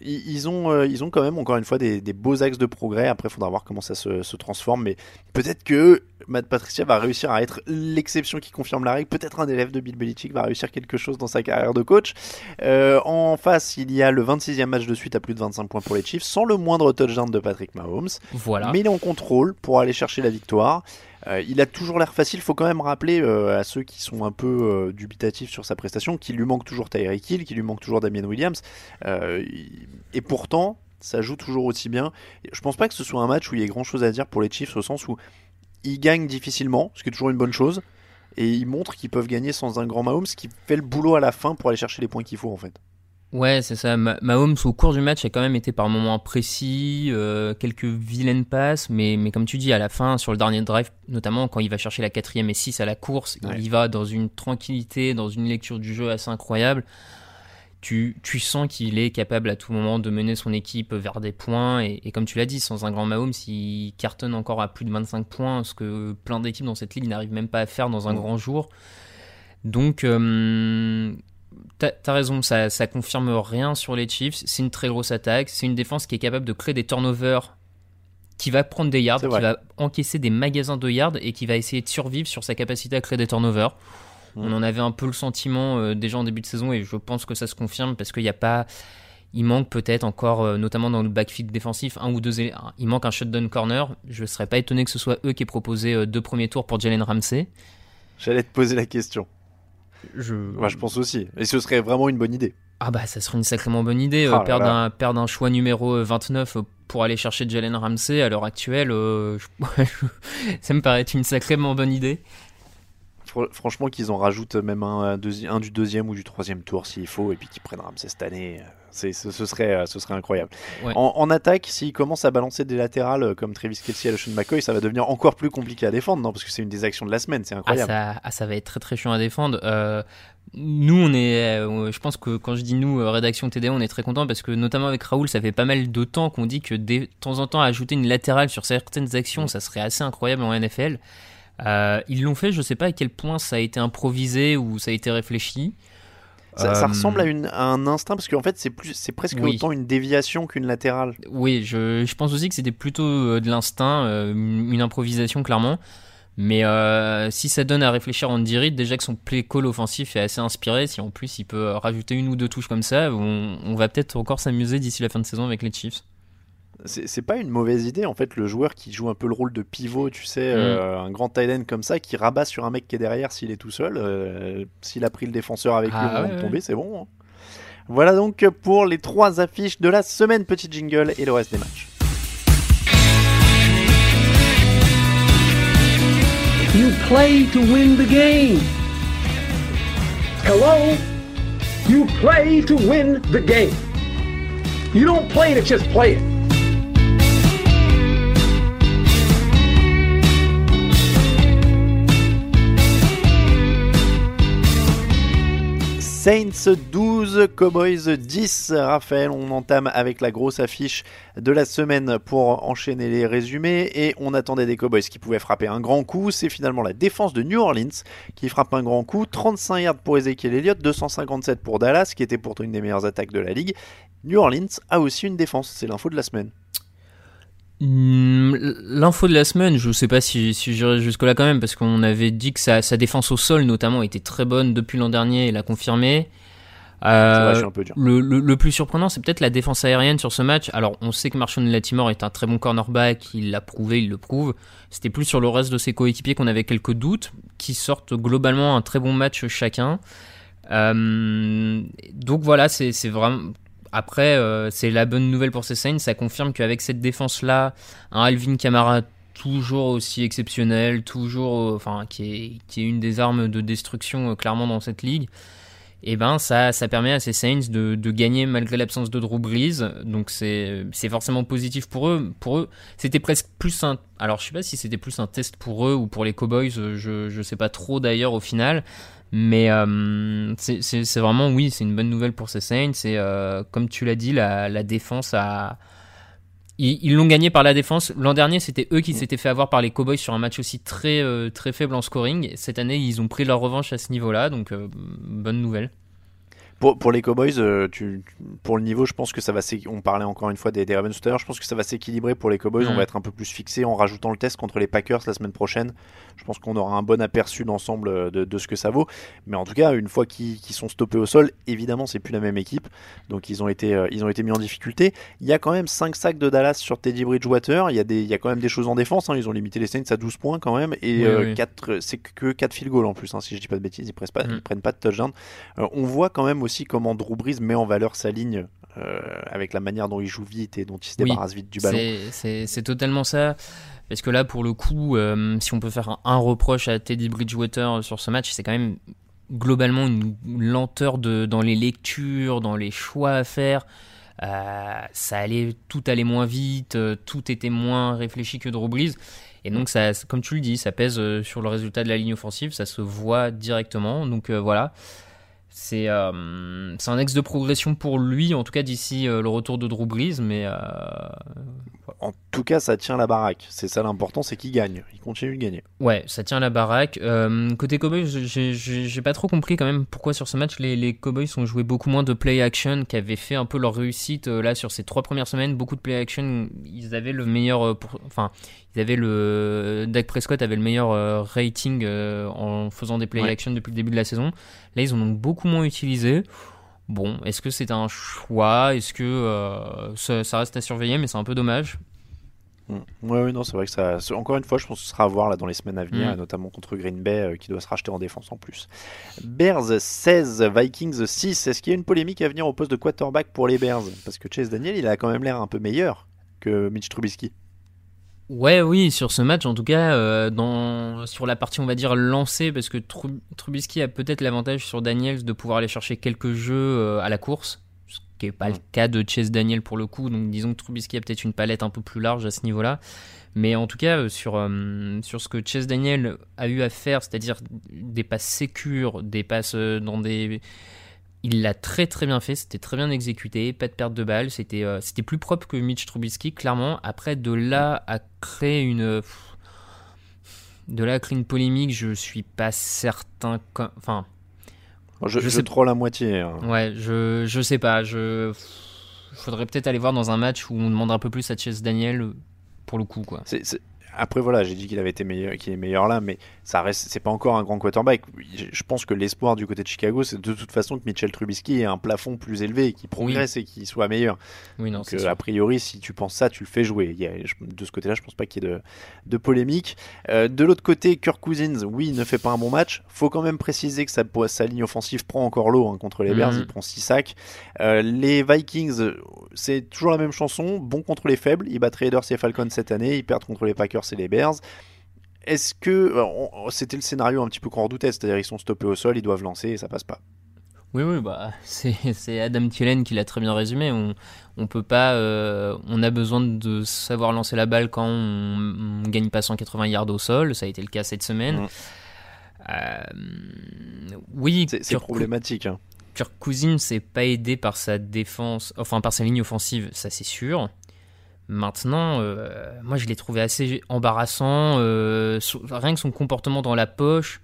Speaker 4: Ils ont, euh, ils ont quand même, encore une fois, des, des beaux axes de progrès. Après, il faudra voir comment ça se, se transforme. Mais peut-être que Matt Patricia va réussir à être l'exception qui confirme la règle. Peut-être un élève de Bill Belichick va réussir quelque chose dans sa carrière de coach. Euh, en face, il y a le 26e match de suite à plus de 25 points pour les Chiefs, sans le moindre touchdown de Patrick Mahomes.
Speaker 5: Voilà.
Speaker 4: Mais il est en contrôle pour aller chercher la victoire. Euh, il a toujours l'air facile. Il faut quand même rappeler euh, à ceux qui sont un peu euh, dubitatifs sur sa prestation qu'il lui manque toujours Tyreek Hill, qu'il lui manque toujours Damien Williams. Il- et pourtant, ça joue toujours aussi bien. Je pense pas que ce soit un match où il y ait grand chose à dire pour les Chiefs au sens où ils gagnent difficilement, ce qui est toujours une bonne chose. Et ils montrent qu'ils peuvent gagner sans un grand Mahomes qui fait le boulot à la fin pour aller chercher les points qu'il faut en fait.
Speaker 5: Ouais, c'est ça. Ma- Mahomes, au cours du match, a quand même été par moments précis, euh, quelques vilaines passes, mais, mais comme tu dis, à la fin, sur le dernier drive, notamment quand il va chercher la quatrième et 6 à la course,
Speaker 4: Ouais.
Speaker 5: il y va dans une tranquillité, dans une lecture du jeu assez incroyable. Tu, tu sens qu'il est capable à tout moment de mener son équipe vers des points, et, et comme tu l'as dit, sans un grand Mahomes, il cartonne encore à plus de 25 points, ce que plein d'équipes dans cette ligue n'arrivent même pas à faire dans un
Speaker 4: Ouais.
Speaker 5: grand jour. Donc, euh, T'as raison, ça, ça confirme rien sur les Chiefs. C'est une très grosse attaque. C'est une défense qui est capable de créer des turnovers, qui va prendre des yards, qui va encaisser des magasins de yards et qui va essayer de survivre sur sa capacité à créer des turnovers.
Speaker 4: Mm.
Speaker 5: On en avait un peu le sentiment euh, déjà en début de saison et je pense que ça se confirme parce qu'il n'y a pas. Il manque peut-être encore, euh, notamment dans le backfield défensif, un ou deux. Il manque un shutdown corner. Je ne serais pas étonné que ce soit eux qui aient proposé euh, deux premiers tours pour Jalen Ramsey.
Speaker 4: J'allais te poser la question.
Speaker 5: Je...
Speaker 4: Moi, je pense aussi. Et ce serait vraiment une bonne idée.
Speaker 5: Ah bah ça serait une sacrément bonne idée, euh,
Speaker 4: Ah là
Speaker 5: perdre,
Speaker 4: là.
Speaker 5: Un, perdre un choix numéro euh, 29 euh, pour aller chercher Jalen Ramsey à l'heure actuelle, euh, je- [LAUGHS] ça me paraît être une sacrément bonne idée.
Speaker 4: Fr- Franchement, qu'ils en rajoutent même un, un deuxi- un du deuxième ou du troisième tour s'il faut, et puis qu'ils prennent Ramsey cette année, euh, ce, ce serait, euh, ce serait incroyable.
Speaker 5: Ouais.
Speaker 4: En, en attaque, s'ils commencent à balancer des latérales euh, comme Travis Kelsey à Sean McCoy, ça va devenir encore plus compliqué à défendre, non? Parce que c'est une des actions de la semaine, c'est
Speaker 5: Ah
Speaker 4: incroyable.
Speaker 5: ça, ah, ça va être très très chiant à défendre. Euh, nous, on est, euh, je pense que quand je dis nous, euh, rédaction TD, on est très content parce que notamment avec Raoul, ça fait pas mal de temps qu'on dit que de temps en temps, ajouter une latérale sur certaines actions, ça serait assez incroyable en NFL. Ils l'ont fait, je sais pas à quel point ça a été improvisé ou ça a été réfléchi.
Speaker 4: Ça, ça
Speaker 5: Euh,
Speaker 4: ressemble à, une, à un instinct parce qu'en fait c'est plus c'est presque
Speaker 5: Oui.
Speaker 4: autant une déviation qu'une latérale.
Speaker 5: Oui, je, je pense aussi que c'était plutôt euh, de l'instinct, euh, une improvisation clairement. Mais euh, si ça donne à réfléchir en Reed, déjà que son play call offensif est assez inspiré, si en plus il peut rajouter une ou deux touches comme ça, on, on va peut-être encore s'amuser d'ici la fin de saison avec les Chiefs.
Speaker 4: C'est pas une mauvaise idée en fait le joueur qui joue un peu le rôle de pivot, tu sais,
Speaker 5: Mm.
Speaker 4: euh, un grand tight end comme ça qui rabat sur un mec qui est derrière s'il est tout seul. euh, s'il a pris le défenseur avec lui
Speaker 5: Ah
Speaker 4: moment
Speaker 5: ouais,
Speaker 4: de
Speaker 5: ouais.
Speaker 4: tomber, c'est bon. hein. Voilà donc pour les trois affiches de la semaine. Petit jingle et le reste des matchs.
Speaker 7: You play to win the game. Hello? You play to win the game. You don't play to just play it.
Speaker 4: Saints 12, Cowboys 10. Raphaël, on entame avec la grosse affiche de la semaine pour enchaîner les résumés. Et on attendait des Cowboys qui pouvaient frapper un grand coup. C'est finalement la défense de New Orleans qui frappe un grand coup. 35 yards pour Ezekiel Elliott, 257 pour Dallas, qui était pourtant une des meilleures attaques de la ligue. New Orleans a aussi une défense. C'est l'info de la semaine.
Speaker 5: Hmm, L'info de la semaine, je sais pas si, si j'irai jusque-là quand même, parce qu'on avait dit que sa, sa défense au sol notamment était très bonne depuis l'an dernier, et l'a confirmé. Euh,
Speaker 4: C'est vrai, je suis un peu dur.
Speaker 5: le, le- le plus surprenant, c'est peut-être la défense aérienne sur ce match. Alors, on sait que Marshall Latimore est un très bon cornerback, il l'a prouvé, il le prouve. C'était plus sur le reste de ses coéquipiers qu'on avait quelques doutes, qui sortent globalement un très bon match chacun. Euh, donc voilà, c'est vraiment. Après, euh, c'est la bonne nouvelle pour ces Saints. Ça confirme qu'avec cette défense-là, un Alvin Kamara toujours aussi exceptionnel, toujours, euh, enfin, qui est, une des armes de destruction euh, clairement dans cette ligue. Et ben ça, ça permet à ces Saints de, gagner malgré l'absence de Drew Brees. Donc c'est forcément positif pour eux. Pour eux, c'était presque plus un. Alors je sais pas si c'était plus un test pour eux ou pour les Cowboys. Je je sais pas trop d'ailleurs au final. Mais euh, c'est vraiment oui, c'est une bonne nouvelle pour ces Saints. Et euh, comme tu l'as dit, la, la défense a ils l'ont gagné par la défense. L'an dernier, c'était eux qui s'étaient fait avoir par les Cowboys sur un match aussi très, euh, très faible en scoring. Cette année, ils ont pris leur revanche à ce niveau-là, donc bonne nouvelle.
Speaker 4: Pour, pour les Cowboys, euh, tu, pour le niveau, je pense que ça va On parlait encore une fois des, des Ravens tout à l'heure. Je pense que ça va s'équilibrer pour les Cowboys.
Speaker 5: Mm.
Speaker 4: On va être un peu plus fixé en rajoutant le test contre les Packers la semaine prochaine. Je pense qu'on aura un bon aperçu d'ensemble euh, de, de ce que ça vaut. Mais en tout cas, une fois qu'ils sont stoppés au sol, évidemment, c'est plus la même équipe. Donc ils ont été, euh, ils ont été mis en difficulté. Il y a quand même 5 sacs de Dallas sur Teddy Bridgewater. Il y a, des, il y a quand même des choses en défense. hein. Ils ont limité les Saints à 12 points quand même. Et
Speaker 5: Oui,
Speaker 4: euh,
Speaker 5: oui.
Speaker 4: quatre- c'est que 4 field goals en plus, hein, si je dis pas de bêtises. Ils prennent pas,
Speaker 5: Mm.
Speaker 4: ils prennent pas de touchdown. Euh, on voit quand même aussi comment Drew Brees met en valeur sa ligne euh, avec la manière dont il joue vite et dont il se
Speaker 5: Oui,
Speaker 4: débarrasse vite du ballon.
Speaker 5: C'est totalement ça. Parce que là, pour le coup, euh, si on peut faire un, reproche à Teddy Bridgewater sur ce match, c'est quand même globalement une lenteur de, dans les lectures, dans les choix à faire. Euh, ça allait, tout allait moins vite, euh, tout était moins réfléchi que Drew Brees. Et donc, ça, comme tu le dis, ça pèse sur le résultat de la ligne offensive, ça se voit directement. Donc voilà, c'est euh, c'est un ex de progression pour lui, en tout cas d'ici euh, le retour de Drew Brees. Mais euh,
Speaker 4: En tout cas, ça tient la baraque. C'est ça l'important, c'est qu'il gagne. Il continue de gagner.
Speaker 5: Ouais, ça tient la baraque. Côté Cowboys, j'ai- pas trop compris quand même pourquoi sur ce match les, les Cowboys ont joué beaucoup moins de play action qui avait fait un peu leur réussite là sur ces trois premières semaines. Beaucoup de play action, ils avaient le meilleur, pour- enfin, ils avaient le Dak Prescott avait le meilleur rating en faisant des play
Speaker 4: Ouais.
Speaker 5: action depuis le début de la saison. Là, ils ont beaucoup moins utilisé. Bon, est-ce que c'est un choix? Est-ce que euh, ça, ça reste à surveiller Mais c'est un peu dommage.
Speaker 4: Mm. Ouais, oui, non, c'est vrai que ça. Encore une fois, je pense que ce sera à voir là dans les semaines à venir,
Speaker 5: Mm.
Speaker 4: notamment contre Green Bay euh, qui doit se racheter en défense en plus. Bears 16, Vikings 6. Est-ce qu'il y a une polémique à venir au poste de quarterback pour les Bears? Parce que Chase Daniel, il a quand même l'air un peu meilleur que Mitch Trubisky.
Speaker 5: Ouais, oui, sur ce match, en tout cas, euh, dans, sur la partie, on va dire, lancée, parce que Tru- Trubisky a peut-être l'avantage sur Daniels de pouvoir aller chercher quelques jeux euh, à la course, ce qui n'est pas
Speaker 4: Mm.
Speaker 5: le cas de Chase Daniel pour le coup, donc disons que Trubisky a peut-être une palette un peu plus large à ce niveau-là. Mais en tout cas, euh, sur, euh, sur ce que Chase Daniel a eu à faire, c'est-à-dire des passes sécures, des passes dans des... Il l'a très très bien fait, c'était très bien exécuté, pas de perte de balle, c'était euh, c'était plus propre que Mitch Trubisky, clairement. Après, de là à créer une. pff, De là à créer une polémique, je suis pas certain. Enfin,
Speaker 4: je,
Speaker 5: je
Speaker 4: je
Speaker 5: sais-
Speaker 4: troll à moitié. hein.
Speaker 5: Ouais, je, je sais pas. Je faudrait peut-être aller voir dans un match où on demande un peu plus à Chase Daniel pour le coup, quoi.
Speaker 4: C'est- Après voilà, j'ai dit qu'il avait été meilleur, qu'il est meilleur là, mais ça reste, c'est pas encore un grand quarterback. Je pense que l'espoir du côté de Chicago, c'est de toute façon que Mitchell Trubisky ait un plafond plus élevé, qu'il progresse et qu'il soit meilleur.
Speaker 5: Oui, non,
Speaker 4: Donc, euh, a priori, si tu penses ça, tu le fais jouer. Il y a- je- de ce côté-là, je pense pas qu'il y ait de, de polémique. Euh, de l'autre côté, Kirk Cousins, oui, il ne fait pas un bon match. Faut quand même préciser que sa, sa ligne offensive prend encore l'eau hein, contre les Bears.
Speaker 5: Mhm.
Speaker 4: Il prend 6 sacs. Euh, les Vikings, c'est toujours la même chanson. Bon contre les faibles. Ils battent Raiders et Falcons cette année. Ils perdent contre les Packers et les Bears. Est-ce que euh, c'était le scénario un petit peu qu'on redoutait, c'est-à-dire ils sont stoppés au sol, ils doivent lancer et ça passe pas.
Speaker 5: Oui, oui, bah, [LAUGHS] c'est c'est Adam Thielen qui l'a très bien résumé. On, on peut pas, euh, on a besoin de savoir lancer la balle quand on, on gagne pas 180 yards au sol. Ça a été le cas cette semaine.
Speaker 4: Mm.
Speaker 5: Euh, oui,
Speaker 4: C'est c'est problématique. hein.
Speaker 5: Kirk n'est pas aidé par sa défense, enfin par sa ligne offensive, ça c'est sûr. Maintenant, euh, moi je l'ai trouvé assez embarrassant. euh, rien que son comportement dans la poche,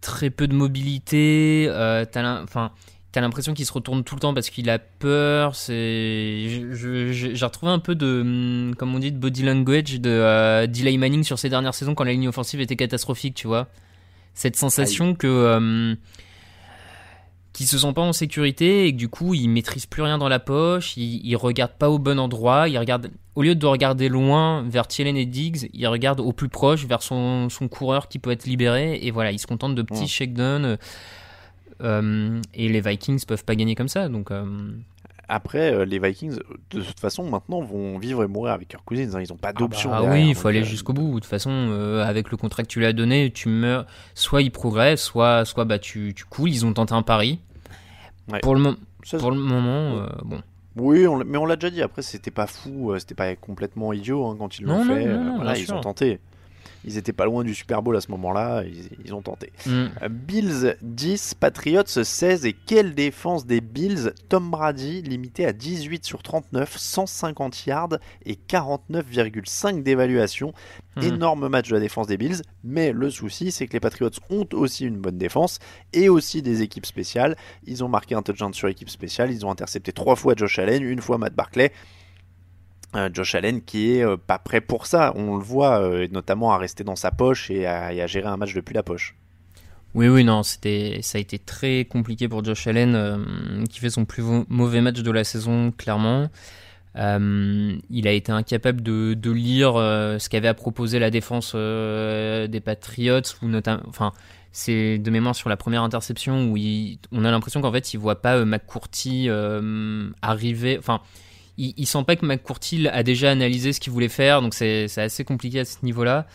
Speaker 5: très peu de mobilité. Euh, t'as l'impression qu'il se retourne tout le temps parce qu'il a peur. C'est, j'ai retrouvé un peu de, hum, comme on dit, de body language de Delay Manning sur ces dernières saisons quand la ligne offensive était catastrophique, tu vois. Cette sensation que qui se sent pas en sécurité et que du coup il maîtrise plus rien dans la poche, il, il regarde pas au bon endroit, il regarde au lieu de regarder loin vers Thielen et Diggs, il regarde au plus proche vers son, son coureur qui peut être libéré et voilà, il se contente de petits
Speaker 4: Ouais.
Speaker 5: shakedowns euh, et les Vikings peuvent pas gagner comme ça donc euh,
Speaker 4: Après, euh, les Vikings, de toute façon, maintenant vont vivre et mourir avec Kirk Cousins. hein. Ils n'ont pas d'option.
Speaker 5: Ah
Speaker 4: derrière,
Speaker 5: oui, il faut aller
Speaker 4: euh,
Speaker 5: jusqu'au bout. De toute façon, euh, avec le contrat que tu lui as donné, tu meurs. Soit il progresse, soit, soit bah, tu, tu coules. Ils ont tenté un pari.
Speaker 4: Ouais.
Speaker 5: Pour, le mo-
Speaker 4: ça,
Speaker 5: pour le moment, euh, bon.
Speaker 4: Oui, on mais on l'a déjà dit. Après, c'était pas fou, c'était pas complètement idiot hein, quand ils l'ont fait.
Speaker 5: non, non,
Speaker 4: voilà, ils
Speaker 5: sûr.
Speaker 4: ont tenté. Ils étaient pas loin du Super Bowl à ce moment-là. Ils, ils ont tenté.
Speaker 5: Mm.
Speaker 4: Euh, Bills 10, Patriots 16. Et quelle défense des Bills? Tom Brady limité à 18 sur 39, 150 yards et 49,5 d'évaluation.
Speaker 5: Mm.
Speaker 4: Énorme match de la défense des Bills. Mais le souci, c'est que les Patriots ont aussi une bonne défense et aussi des équipes spéciales. Ils ont marqué un touchdown sur équipe spéciale. Ils ont intercepté trois fois Josh Allen, une fois Matt Barclay. Euh, Josh Allen qui est euh, pas prêt pour ça, on le voit euh, notamment à rester dans sa poche et à, gérer un match depuis la poche.
Speaker 5: Oui, oui, non, c'était, ça a été très compliqué pour Josh Allen, qui fait son plus mauvais match de la saison, clairement. Il a été incapable de, lire ce qu'avait à proposer la défense des Patriots, ou notamment, enfin, c'est de mémoire sur la première interception où on a l'impression qu'en fait il voit pas McCourty arriver, enfin, il, il sent pas que McCourty a déjà analysé ce qu'il voulait faire, donc c'est assez compliqué à ce niveau-là.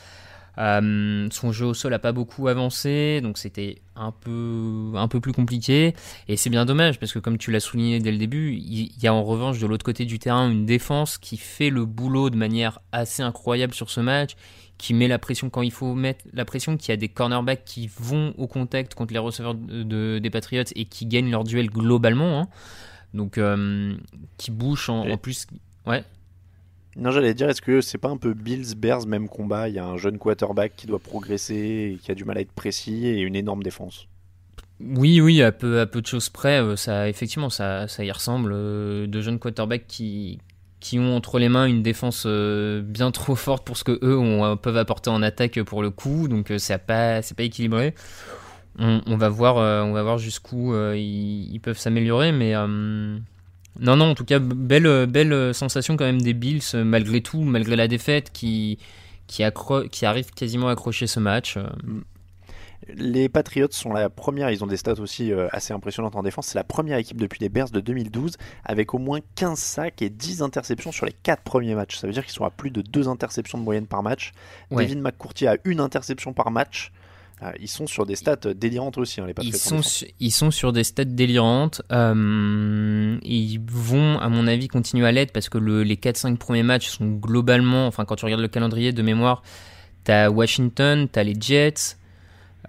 Speaker 5: Euh, son jeu au sol a pas beaucoup avancé, donc c'était un peu, un peu plus compliqué. Et c'est bien dommage parce que, comme tu l'as souligné dès le début, il y a en revanche de l'autre côté du terrain une défense qui fait le boulot de manière assez incroyable sur ce match, qui met la pression quand il faut mettre la pression, qui a des cornerbacks qui vont au contact contre les receveurs de, de- des Patriots et qui gagnent leur duel globalement. hein. Donc, euh, qui bouge en, en plus. Ouais.
Speaker 4: Non, j'allais dire, est-ce que c'est pas un peu Bills Bears même combat? Il y a un jeune quarterback qui doit progresser, et qui a du mal à être précis et une énorme défense.
Speaker 5: Oui, oui, à peu, à peu de choses près, euh, ça, effectivement, ça, ça y ressemble. euh, De jeunes quarterbacks qui, qui ont entre les mains une défense bien trop forte pour ce que eux ont, peuvent apporter en attaque pour le coup, donc c'est pas, c'est pas équilibré. On, on va voir, euh, on va voir jusqu'où euh, ils, ils peuvent s'améliorer, mais euh, non, non, en tout cas, belle, belle sensation quand même des Bills, malgré tout, malgré la défaite, qui, qui, arrive quasiment à accrocher ce match. euh.
Speaker 4: Les Patriots sont la première, ils ont des stats aussi assez impressionnantes en défense. C'est la première équipe depuis les Bears de 2012 avec au moins 15 sacs et 10 interceptions sur les 4 premiers matchs. Ça veut dire qu'ils sont à plus de 2 interceptions de moyenne par match.
Speaker 5: Ouais.
Speaker 4: Devin McCourty a une interception par match. Ils sont sur des stats délirantes aussi, hein, les Patriots.
Speaker 5: Ils sont, su- ils sont sur des stats délirantes. euh, ils vont, à mon avis, continuer à l'être parce que le- les 4-5 premiers matchs sont globalement, enfin, quand tu regardes le calendrier de mémoire, t'as Washington, t'as les Jets.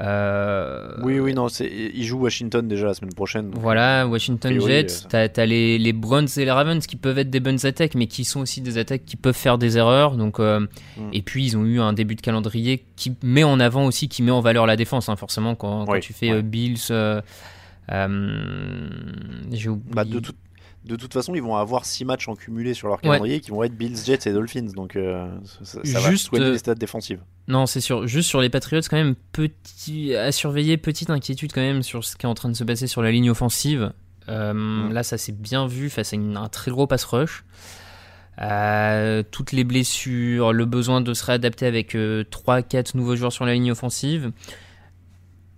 Speaker 5: Euh,
Speaker 4: Oui, oui, non, ils jouent Washington déjà la semaine prochaine. donc,
Speaker 5: Voilà, Washington Jets,
Speaker 4: euh,
Speaker 5: t'as t'as les, les Browns et les Ravens qui peuvent être des bonnes attaques, mais qui sont aussi des attaques qui peuvent faire des erreurs. Donc, euh,
Speaker 4: Mm.
Speaker 5: Et puis ils ont eu un début de calendrier qui met en avant aussi, qui met en valeur la défense, hein, forcément, quand, quand
Speaker 4: Oui,
Speaker 5: tu fais
Speaker 4: ouais.
Speaker 5: Bills, euh, j'ai oublié-
Speaker 4: Bah, de, de toute façon, ils vont avoir 6 matchs en cumulé sur leur calendrier qui vont être Bills, Jets et Dolphins. Donc euh, ça, ça va
Speaker 5: Juste,
Speaker 4: soigner
Speaker 5: euh,
Speaker 4: les stats défensives.
Speaker 5: Non, c'est sûr. Juste sur les Patriots, quand même, petit à surveiller, petite inquiétude quand même sur ce qui est en train de se passer sur la ligne offensive. Euh. Là, ça s'est bien vu face à une- un très gros pass rush. Euh, toutes les blessures, le besoin de se réadapter avec 3-4 nouveaux joueurs sur la ligne offensive.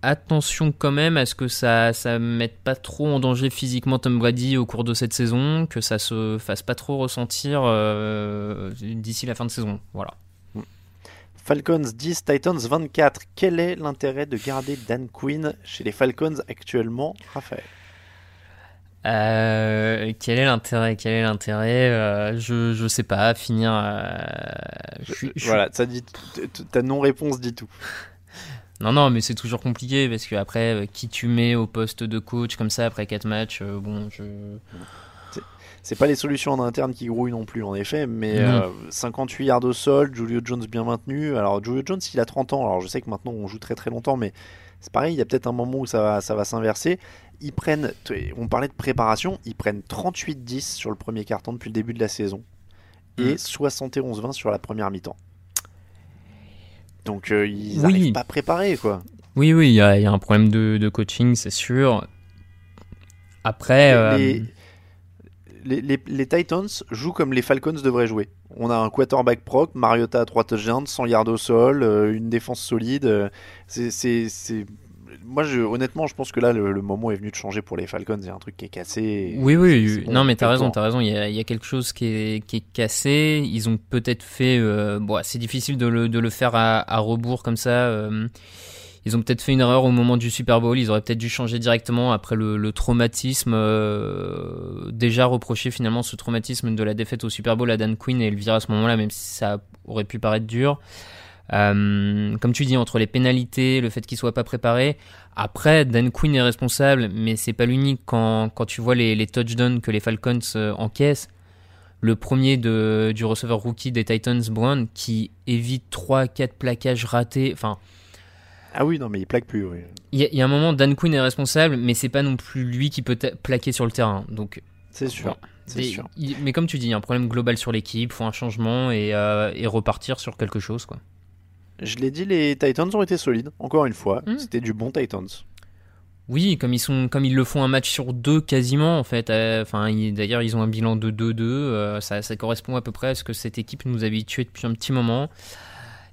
Speaker 5: Attention quand même à ce que ça ça mette pas trop en danger physiquement Tom Brady au cours de cette saison, que ça se fasse pas trop ressentir euh, d'ici la fin de saison. Voilà.
Speaker 4: Falcons 10, Titans 24. Quel est l'intérêt de garder Dan Quinn chez les Falcons actuellement, Raphaël?
Speaker 5: Euh, quel est l'intérêt Quel est l'intérêt Euh, Je je sais pas. Finir. euh, je je
Speaker 4: Voilà, ça dit ta non-réponse dit tout.
Speaker 5: Non non, mais c'est toujours compliqué parce que après, euh, qui tu mets au poste de coach comme ça après 4 matchs, euh, bon, je.
Speaker 4: C'est pas les solutions en interne qui grouillent non plus, en effet, mais
Speaker 5: Non.
Speaker 4: euh, 58 yards au sol, Julio Jones bien maintenu. Alors, Julio Jones, il a 30 ans, alors je sais que maintenant on joue très très longtemps, mais c'est pareil, il y a peut-être un moment où ça va, ça va s'inverser. Ils prennent, on parlait de préparation, ils prennent 38-10 sur le premier carton depuis le début de la saison et
Speaker 5: Mm.
Speaker 4: 71-20 sur la première mi-temps. Donc, euh, ils
Speaker 5: Oui.
Speaker 4: n'arrivent pas préparés, quoi.
Speaker 5: Oui oui, il y, a il y a un problème de, de coaching, c'est sûr. Après. euh,
Speaker 4: les, les, les- les Titans jouent comme les Falcons devraient jouer. On a un quarterback proc, Mariota à 3 touchdowns, 100 yards au sol, euh, une défense solide. euh, c'est, c'est, c'est- Moi, je, honnêtement, je pense que là, le, le moment est venu de changer pour les Falcons. Il y a un truc qui est cassé.
Speaker 5: Oui, oui,
Speaker 4: bon,
Speaker 5: non, mais t'as raison, t'as raison. Il y, a, il y a quelque chose qui est, qui est cassé. Ils ont peut-être fait. euh, bon, c'est difficile de le, de le faire à, à rebours comme ça. euh, ils ont peut-être fait une erreur au moment du Super Bowl. Ils auraient peut-être dû changer directement après le, le traumatisme. euh, déjà reproché finalement ce traumatisme de la défaite au Super Bowl à Dan Quinn et le virer à ce moment-là, même si ça aurait pu paraître dur. Euh, comme tu dis, entre les pénalités, le fait qu'il soit pas préparé. Après, Dan Quinn est responsable, mais c'est pas l'unique. Quand, quand tu vois les, les touchdowns que les Falcons euh, encaissent, le premier de, du receveur rookie des Titans, Brown, qui évite 3-4 plaquages ratés. Enfin,
Speaker 4: Ah oui, non, mais il plaque plus. oui.
Speaker 5: il y, a- il y a un moment, Dan Quinn est responsable, mais c'est pas non plus lui qui peut plaquer sur le terrain. Donc,
Speaker 4: C'est sûr.
Speaker 5: Bon.
Speaker 4: C'est sûr.
Speaker 5: il- mais comme tu dis, il y a un problème global sur l'équipe, faut un changement et, euh, et repartir sur quelque chose. Quoi.
Speaker 4: Je l'ai dit, les Titans ont été solides. Encore une fois,
Speaker 5: Mm.
Speaker 4: c'était du bon Titans.
Speaker 5: Oui, comme ils, sont, comme ils le font un match sur deux quasiment, en fait. euh, Enfin, ils- D'ailleurs, ils ont un bilan de 2-2. euh, ça, ça correspond à peu près à ce que cette équipe nous habituait depuis un petit moment.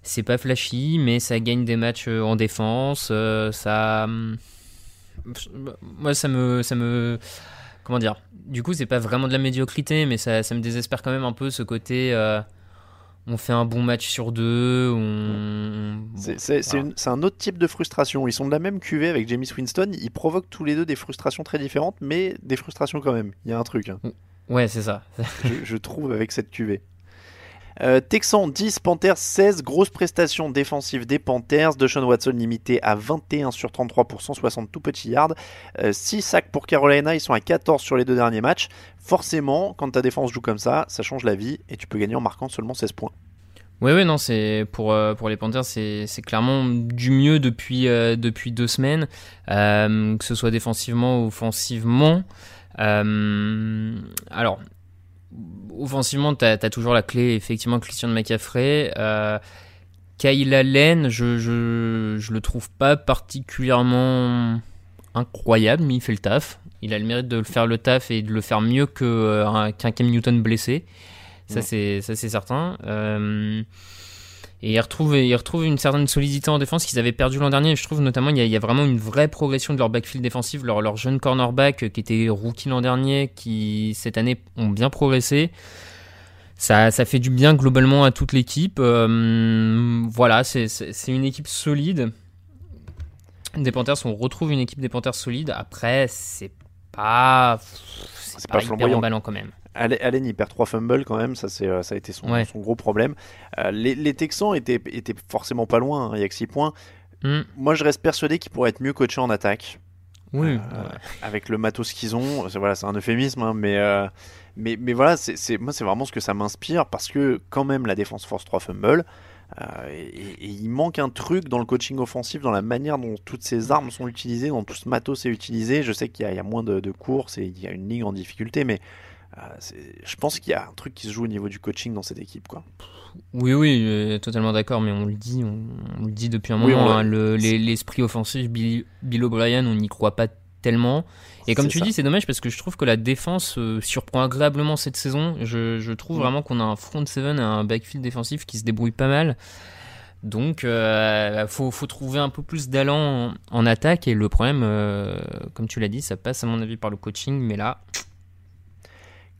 Speaker 5: C'est pas flashy, mais ça gagne des matchs euh, en défense. euh, ça. hum, Moi, ça me. Ça me comment dire? Du coup, c'est pas vraiment de la médiocrité, mais ça, ça me désespère quand même un peu ce côté. euh, on fait un bon match sur deux. On... Voilà.
Speaker 4: c'est un autre type de frustration. Ils sont de la même cuvée avec James Winston. Ils provoquent tous les deux des frustrations très différentes, mais des frustrations quand même. Il y a un truc, hein,
Speaker 5: Ouais, c'est ça.
Speaker 4: je, je trouve, avec cette cuvée. Euh, Texans 10, Panthers 16, grosse prestation défensive des Panthers. Deshaun Watson limité à 21 sur 33 pour 160 tout petits yards. 6 sacs pour Carolina, ils sont à 14 sur les deux derniers matchs. Forcément, quand ta défense joue comme ça, ça change la vie et tu peux gagner en marquant seulement 16 points.
Speaker 5: Ouais, ouais, non, c'est pour, euh, les Panthers, c'est clairement du mieux depuis, euh, deux semaines, euh, que ce soit défensivement ou offensivement. Euh, alors, offensivement, tu as, toujours la clé, effectivement, Christian McCaffrey. Euh, Kyle Allen, je, je, je le trouve pas particulièrement incroyable, mais il fait le taf. Il a le mérite de le faire le taf et de le faire mieux euh, un- qu'un Cam Newton blessé. Ça,
Speaker 4: Ouais.
Speaker 5: c'est ça, c'est certain. Euh, et il retrouve, il retrouve une certaine solidité en défense qu'ils avaient perdu l'an dernier. Je trouve notamment il y, a, il y a vraiment une vraie progression de leur backfield défensif. Leur, leur jeune cornerback euh, qui était rookie l'an dernier, qui cette année ont bien progressé. Ça, ça fait du bien globalement à toute l'équipe. Euh, voilà, c'est une équipe solide. Des Panthers, on retrouve une équipe des Panthers solide. Après, c'est pas, c'est pas,
Speaker 4: pas
Speaker 5: hyper emballant quand même.
Speaker 4: Allen, il perd 3 fumbles quand même, ça, c'est, euh, ça a été son,
Speaker 5: Ouais.
Speaker 4: son gros problème. Euh, les, les Texans étaient, étaient forcément pas loin, hein, il y a que 6 points.
Speaker 5: Hmm.
Speaker 4: Moi je reste persuadé qu'ils pourraient être mieux coachés en attaque.
Speaker 5: Oui.
Speaker 4: Euh, avec le matos qu'ils ont, c'est, voilà, c'est un euphémisme, hein, mais, euh, mais, mais voilà, c'est, c'est- moi c'est vraiment ce que ça m'inspire parce que quand même la défense force 3 fumbles. Euh, et, il manque un truc dans le coaching offensif, dans la manière dont toutes ces armes sont utilisées, dont tout ce matos est utilisé. Je sais qu'il y, a moins de, courses et il y a une ligne en difficulté, mais je pense qu'il y a un truc qui se joue au niveau du coaching dans cette équipe. Quoi.
Speaker 5: Oui, oui, totalement d'accord, mais on le dit, on, le dit depuis un moment. Hein, l'esprit offensif, Bill, Bill O'Brien, on n'y croit pas tellement. Et comme tu dis, c'est dommage parce que je trouve que la défense euh, surprend agréablement cette saison. Je, trouve mm. vraiment qu'on a un front seven et un backfield défensif qui se débrouille pas mal. Donc, il euh, faut, trouver un peu plus d'allant en, attaque. Et le problème, euh, comme tu l'as dit, ça passe à mon avis par le coaching. Mais là,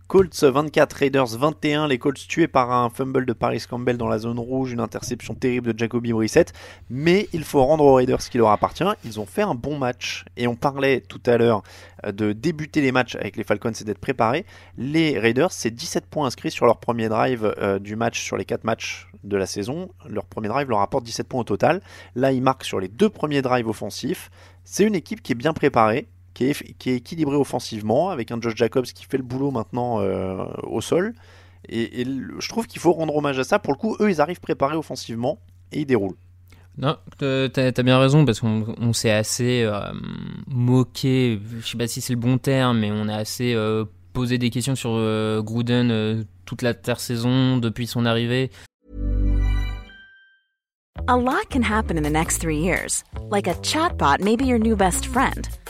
Speaker 4: Colts 24, Raiders 21. Les Colts tués par un fumble de Paris Campbell dans la zone rouge, une interception terrible de Jacoby Brissett. Mais il faut rendre aux Raiders ce qui leur appartient. Ils ont fait un bon match. Et on parlait tout à l'heure euh, de débuter les matchs avec les Falcons et d'être préparés. Les Raiders, c'est 17 points inscrits sur leur premier drive euh, du match sur les 4 matchs de la saison. Leur premier drive leur apporte 17 points au total. Là, ils marquent sur les deux premiers drives offensifs. C'est une équipe qui est bien préparée qui est, équilibré offensivement, avec un Josh Jacobs qui fait le boulot maintenant euh, au sol. Et, je trouve qu'il faut rendre hommage à ça. Pour le coup, eux, ils arrivent préparés offensivement et ils déroulent.
Speaker 5: Non, t'as as bien raison parce qu'on s'est assez euh, moqué, je sais pas si c'est le bon terme, mais on a assez euh, posé des questions sur Gruden toute la terre saison depuis son arrivée.
Speaker 8: A lot can happen in the next three years, like a chatbot may be your new best friend.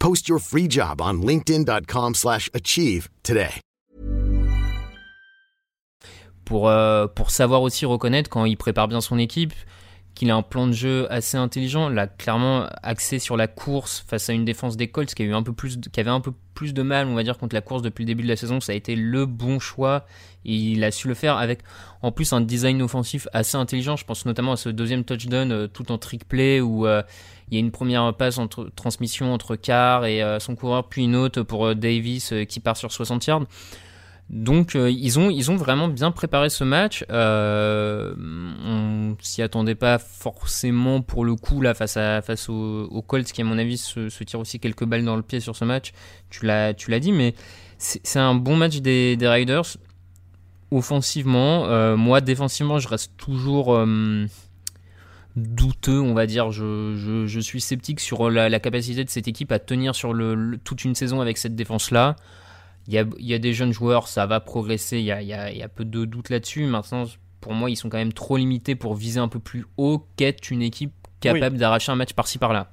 Speaker 9: Post your free job on linkedin.com/achieve today.
Speaker 5: Pour euh, pour savoir aussi reconnaître quand il prépare bien son équipe, qu'il a un plan de jeu assez intelligent, là clairement axé sur la course face à une défense des Colts qui a eu un peu plus qui avait un peu plus de mal, on va dire contre la course depuis le début de la saison, ça a été le bon choix. il a su le faire avec en plus un design offensif assez intelligent, je pense notamment à ce deuxième touchdown euh, tout en trick play où euh, il y a une première passe entre transmission entre Carr et euh, son coureur puis une autre pour Davis qui part sur 60 yards. Donc euh, ils, ont, ils ont vraiment bien préparé ce match. Euh, on s'y attendait pas forcément pour le coup là face, à, face aux, Colts qui à mon avis se, se tirent aussi quelques balles dans le pied sur ce match. Tu l'as, dit, mais c'est un bon match des, Riders. Offensivement, euh, moi défensivement je reste toujours euh, douteux, on va dire. Je, je, je, suis sceptique sur la, la, capacité de cette équipe à tenir sur le, toute une saison avec cette défense là. Il y a, des jeunes joueurs, ça va progresser, il y a, peu de doute là-dessus. Maintenant, pour moi, ils sont quand même trop limités pour viser un peu plus haut qu'être une équipe capable d'arracher un match par-ci par-là.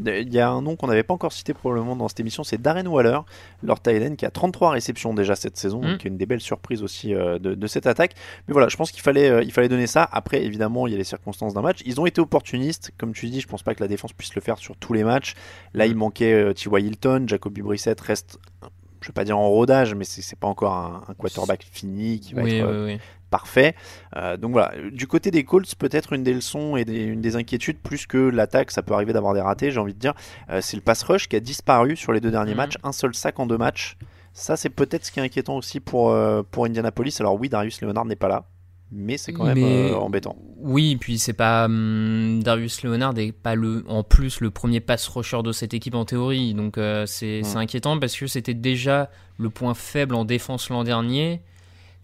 Speaker 4: Il y a un nom qu'on n'avait pas encore cité probablement dans cette émission, c'est Darren Waller, leur Tyden, qui a 33 réceptions déjà cette saison, mm. qui est une des belles surprises aussi euh, de, cette attaque. Mais voilà, je pense qu'il fallait, euh, il fallait donner ça. Après, évidemment, il y a les circonstances d'un match. Ils ont été opportunistes, comme tu dis, je pense pas que la défense puisse le faire sur tous les matchs. Là, il mm. manquait euh, T.Y. Hilton, Jacoby Brissett reste je vais pas dire en rodage, mais c'est pas encore un, quarterback fini qui va être euh, parfait. Euh, donc voilà, du côté des Colts, peut-être une des leçons et une des inquiétudes, plus que l'attaque, ça peut arriver d'avoir des ratés, j'ai envie de dire, euh, c'est le pass rush qui a disparu sur les deux derniers mhm. matchs, un seul sac en deux matchs. Ça, c'est peut-être ce qui est inquiétant aussi pour, pour Indianapolis. Alors oui, Darius Leonard n'est pas là, mais c'est quand même euh, embêtant.
Speaker 5: Oui, puis c'est pas hum, Darius Leonard n'est pas le en plus le premier pass rusher de cette équipe en théorie, donc euh, c'est inquiétant parce que c'était déjà le point faible en défense l'an dernier.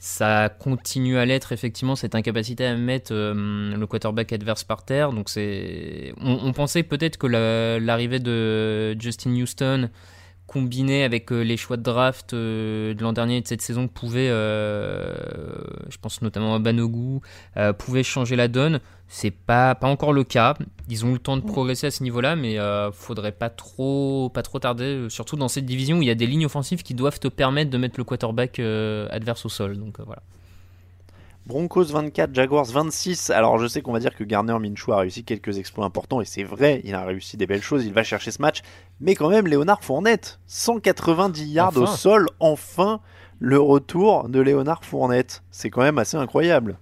Speaker 5: Ça continue à l'être effectivement cette incapacité à mettre hum, le quarterback adverse par terre. Donc c'est, on, pensait peut-être que l'arrivée de Justin Houston combiné avec euh, les choix de draft euh, de l'an dernier et de cette saison pouvait, euh, je pense notamment à Banogu, pouvaient changer la donne. C'est pas, pas encore le cas. Ils ont eu le temps de progresser à ce niveau-là, mais euh, faudrait pas trop, pas trop tarder, surtout dans cette division où il y a des lignes offensives qui doivent te permettre de mettre le quarterback adverse au sol. Donc voilà.
Speaker 4: Broncos 24, Jaguars 26. Alors je sais qu'on va dire que Garner Minshew a réussi quelques exploits importants et c'est vrai, il a réussi des belles choses, il va chercher ce match. Mais quand même, Léonard Fournette, 190 yards au sol, enfin le retour de Léonard Fournette. C'est quand même assez incroyable.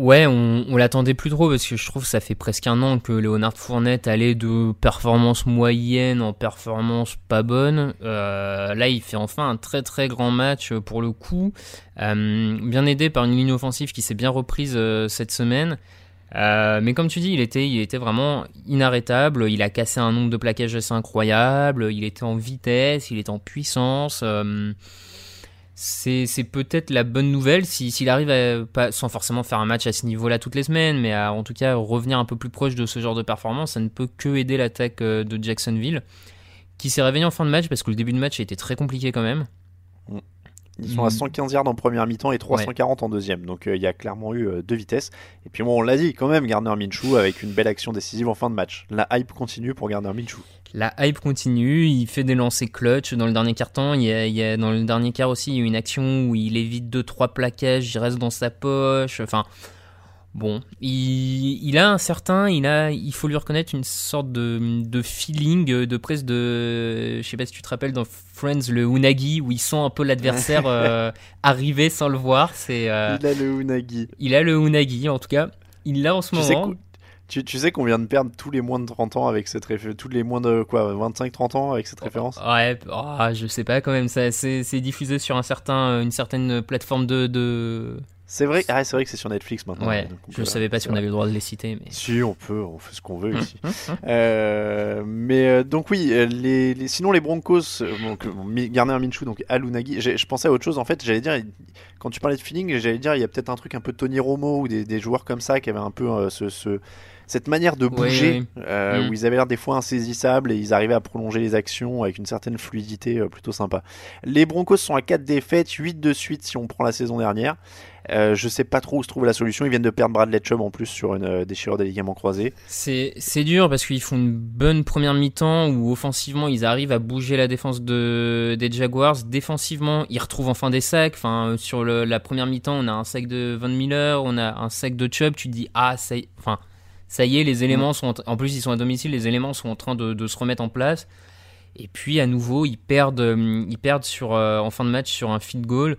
Speaker 5: Ouais, on, l'attendait plus trop parce que je trouve que ça fait presque un an que Léonard Fournette allait de performance moyenne en performance pas bonne. Euh, là, il fait enfin un très très grand match pour le coup, euh, bien aidé par une ligne offensive qui s'est bien reprise euh, cette semaine. mais comme tu dis, il était, il était vraiment inarrêtable. Il a cassé un nombre de plaquages assez incroyable. Il était en vitesse, il était en puissance c'est peut-être la bonne nouvelle s'il arrive à, pas, sans forcément faire un match à ce niveau-là toutes les semaines, mais à en tout cas revenir un peu plus proche de ce genre de performance, ça ne peut que aider l'attaque euh, de Jacksonville, qui s'est réveillé en fin de match parce que le début de match a été très compliqué quand même.
Speaker 4: Ils sont à 115 mm. yards en première mi-temps et 340 en deuxième. Donc euh, il y a clairement eu euh, deux vitesses. Et puis bon, on l'a dit quand même, Gardner Minshew avec une belle action décisive en fin de match. La hype continue pour Gardner Minshew.
Speaker 5: La hype continue, il fait des lancers clutch dans le dernier quart-temps. Il, y a, dans le dernier quart aussi, il y a une action où il évite 2-3 plaquages, il reste dans sa poche. Enfin, bon, il, a un certain, il, a, il faut lui reconnaître une sorte de, feeling, de presse de. Je sais pas si tu te rappelles dans Friends, le Unagi, où il sent un peu l'adversaire euh, arriver sans le voir. C'est,
Speaker 4: euh, il a le Unagi.
Speaker 5: Il a le Unagi, en tout cas. Il l'a en ce moment.
Speaker 4: Tu, sais qu'on vient de perdre tous les moins de 30 ans avec cette référence, tous les moins de quoi, 25-30 ans avec cette référence?
Speaker 5: Ouais, oh, je sais pas quand même, ça c'est diffusé sur un certain, une certaine plateforme de. de...
Speaker 4: C'est vrai, ah, c'est vrai que c'est sur Netflix maintenant.
Speaker 5: Ouais, je ne savais pas si on avait le droit de les citer. Mais...
Speaker 4: Si, on peut, on fait ce qu'on veut ici. [LAUGHS] Euh, mais euh, donc oui, euh, les, sinon les Broncos, donc, Garner Minshew, donc Alunagi, je pensais à autre chose en fait, j'allais dire, quand tu parlais de feeling, j'allais dire, il y a peut-être un truc un peu Tony Romo ou des, des joueurs comme ça qui avaient un peu ce, ce cette manière de bouger euh, mm. où ils avaient l'air des fois insaisissables et ils arrivaient à prolonger les actions avec une certaine fluidité euh, plutôt sympa. Les Broncos sont à 4 défaites, 8 de suite si on prend la saison dernière. Euh, je sais pas trop où se trouve la solution. Ils viennent de perdre Bradley Chubb en plus sur une déchirure des ligaments croisés.
Speaker 5: C'est dur parce qu'ils font une bonne première mi-temps où offensivement ils arrivent à bouger la défense de, des Jaguars. Défensivement, ils retrouvent enfin des sacs. Enfin, sur la première mi-temps, on a un sac de Van Miller, on a un sac de Chubb. Tu te dis, ah, ça Enfin, ça y est, les éléments sont. En plus, ils sont à domicile, les éléments sont en train de, se remettre en place. Et puis, à nouveau, ils perdent, euh, ils perdent sur, euh, en fin de match sur un field goal.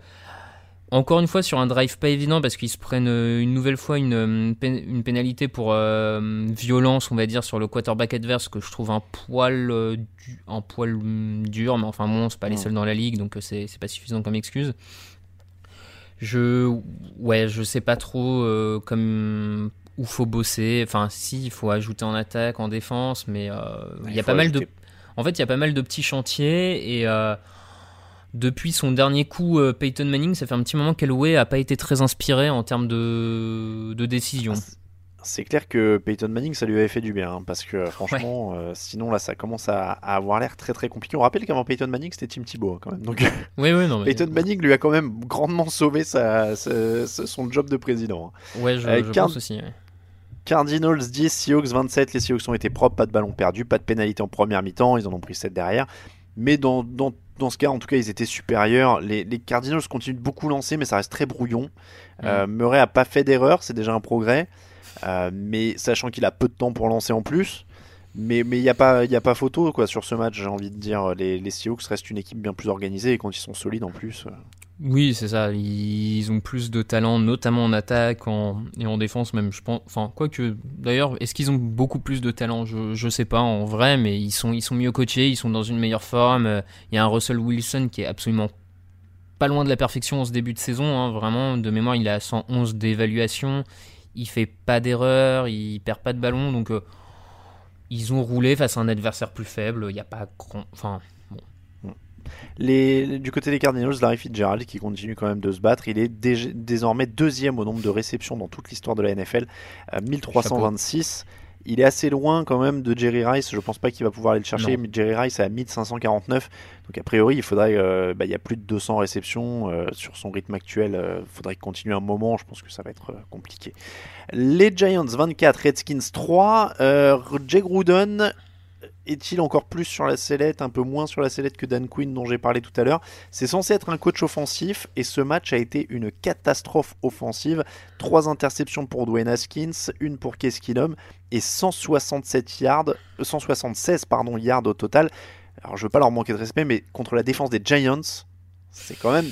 Speaker 5: Encore une fois, sur un drive pas évident parce qu'ils se prennent euh, une nouvelle fois une, une pénalité pour violence, on va dire, sur le quarterback adverse que je trouve un poil, un poil dur. Mais enfin, bon, c'est pas les seuls dans la ligue, donc c'est pas suffisant comme excuse. Je, ouais, je sais pas trop comme où faut bosser. Enfin, si, il faut ajouter en attaque, en défense, mais euh, il y a pas mal de. En fait, il y a pas mal de petits chantiers et euh, depuis son dernier coup, euh, Peyton Manning, ça fait un petit moment qu'Elway a pas été très inspiré en termes de, de décision. Ah,
Speaker 4: c'est clair que Peyton Manning, ça lui avait fait du bien, hein, parce que franchement, sinon là, ça commence à, avoir l'air très très compliqué. On rappelle qu'avant Peyton Manning, c'était Tim Thibault hein, quand même. Donc, [LAUGHS]
Speaker 5: oui, oui, non,
Speaker 4: Peyton Manning lui a quand même grandement sauvé sa, son job de président.
Speaker 5: Hein. Ouais, je, pense aussi.
Speaker 4: Cardinals 10, Seahawks 27. Les Seahawks ont été propres, pas de ballon perdu, pas de pénalité en première mi-temps, ils en ont pris 7 derrière. Mais dans, dans, dans, ce cas, en tout cas, ils étaient supérieurs. Les, les, Cardinals continuent de beaucoup lancer, mais ça reste très brouillon. Mm. Euh, Murray a pas fait d'erreur, c'est déjà un progrès. Euh, mais sachant qu'il a peu de temps pour lancer en plus. Mais il n'y a, pas, a pas photo quoi, sur ce match, j'ai envie de dire. Les, les Seahawks restent une équipe bien plus organisée et quand ils sont solides en plus. Euh,
Speaker 5: oui, c'est ça. Ils ont plus de talent, notamment en attaque et en défense même. Je pense. Enfin, quoique. D'ailleurs, est-ce qu'ils ont beaucoup plus de talent? Je, je sais pas en vrai, mais ils sont, ils sont mieux coachés, ils sont dans une meilleure forme. Il y a un Russell Wilson qui est absolument pas loin de la perfection en ce début de saison. Hein. Vraiment, de mémoire, il a 111 d'évaluation. Il fait pas d'erreur, il perd pas de ballon. Donc, euh, ils ont roulé face à un adversaire plus faible. Il n'y a pas grand. Enfin
Speaker 4: du côté des Cardinals, Larry Fitzgerald qui continue quand même de se battre, il est désormais deuxième au nombre de réceptions dans toute l'histoire de la NFL, 1326. il est assez loin quand même de Jerry Rice. Je pense pas qu'il va pouvoir aller le chercher.
Speaker 5: Non.
Speaker 4: Mais Jerry Rice est à 1549. Donc a priori, il faudrait. euh, bah, il y a plus de 200 réceptions euh, sur son rythme actuel. Il faudrait qu'il continue un moment. Je pense que ça va être euh, compliqué. Les Giants 24, Redskins 3. Euh, Jay Gruden est-il encore plus sur la sellette, un peu moins sur la sellette que Dan Quinn dont j'ai parlé tout à l'heure? C'est censé être un coach offensif et ce match a été une catastrophe offensive. Trois interceptions pour Dwayne Haskins, une pour Keenum et 167 yards, euh, 176 pardon, yards au total. Alors je veux pas leur manquer de respect, mais contre la défense des Giants, c'est quand même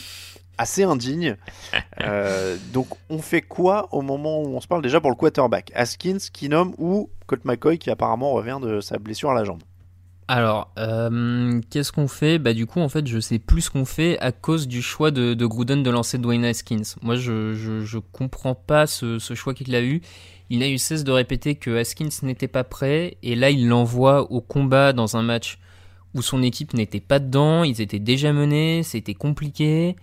Speaker 4: assez indigne. [LAUGHS] Euh, donc on fait quoi au moment où on se parle déjà pour le quarterback? Haskins, Keenum ou Colt McCoy qui apparemment revient de sa blessure à la jambe?
Speaker 5: Alors, euh, qu'est-ce qu'on fait? Bah du coup, en fait, je sais plus ce qu'on fait à cause du choix de, de Gruden de lancer Dwayne Haskins. Moi, je, je, comprends pas ce, ce choix qu'il a eu. Il n'a eu cesse de répéter que Haskins n'était pas prêt, et là, il l'envoie au combat dans un match où son équipe n'était pas dedans, ils étaient déjà menés, c'était compliqué.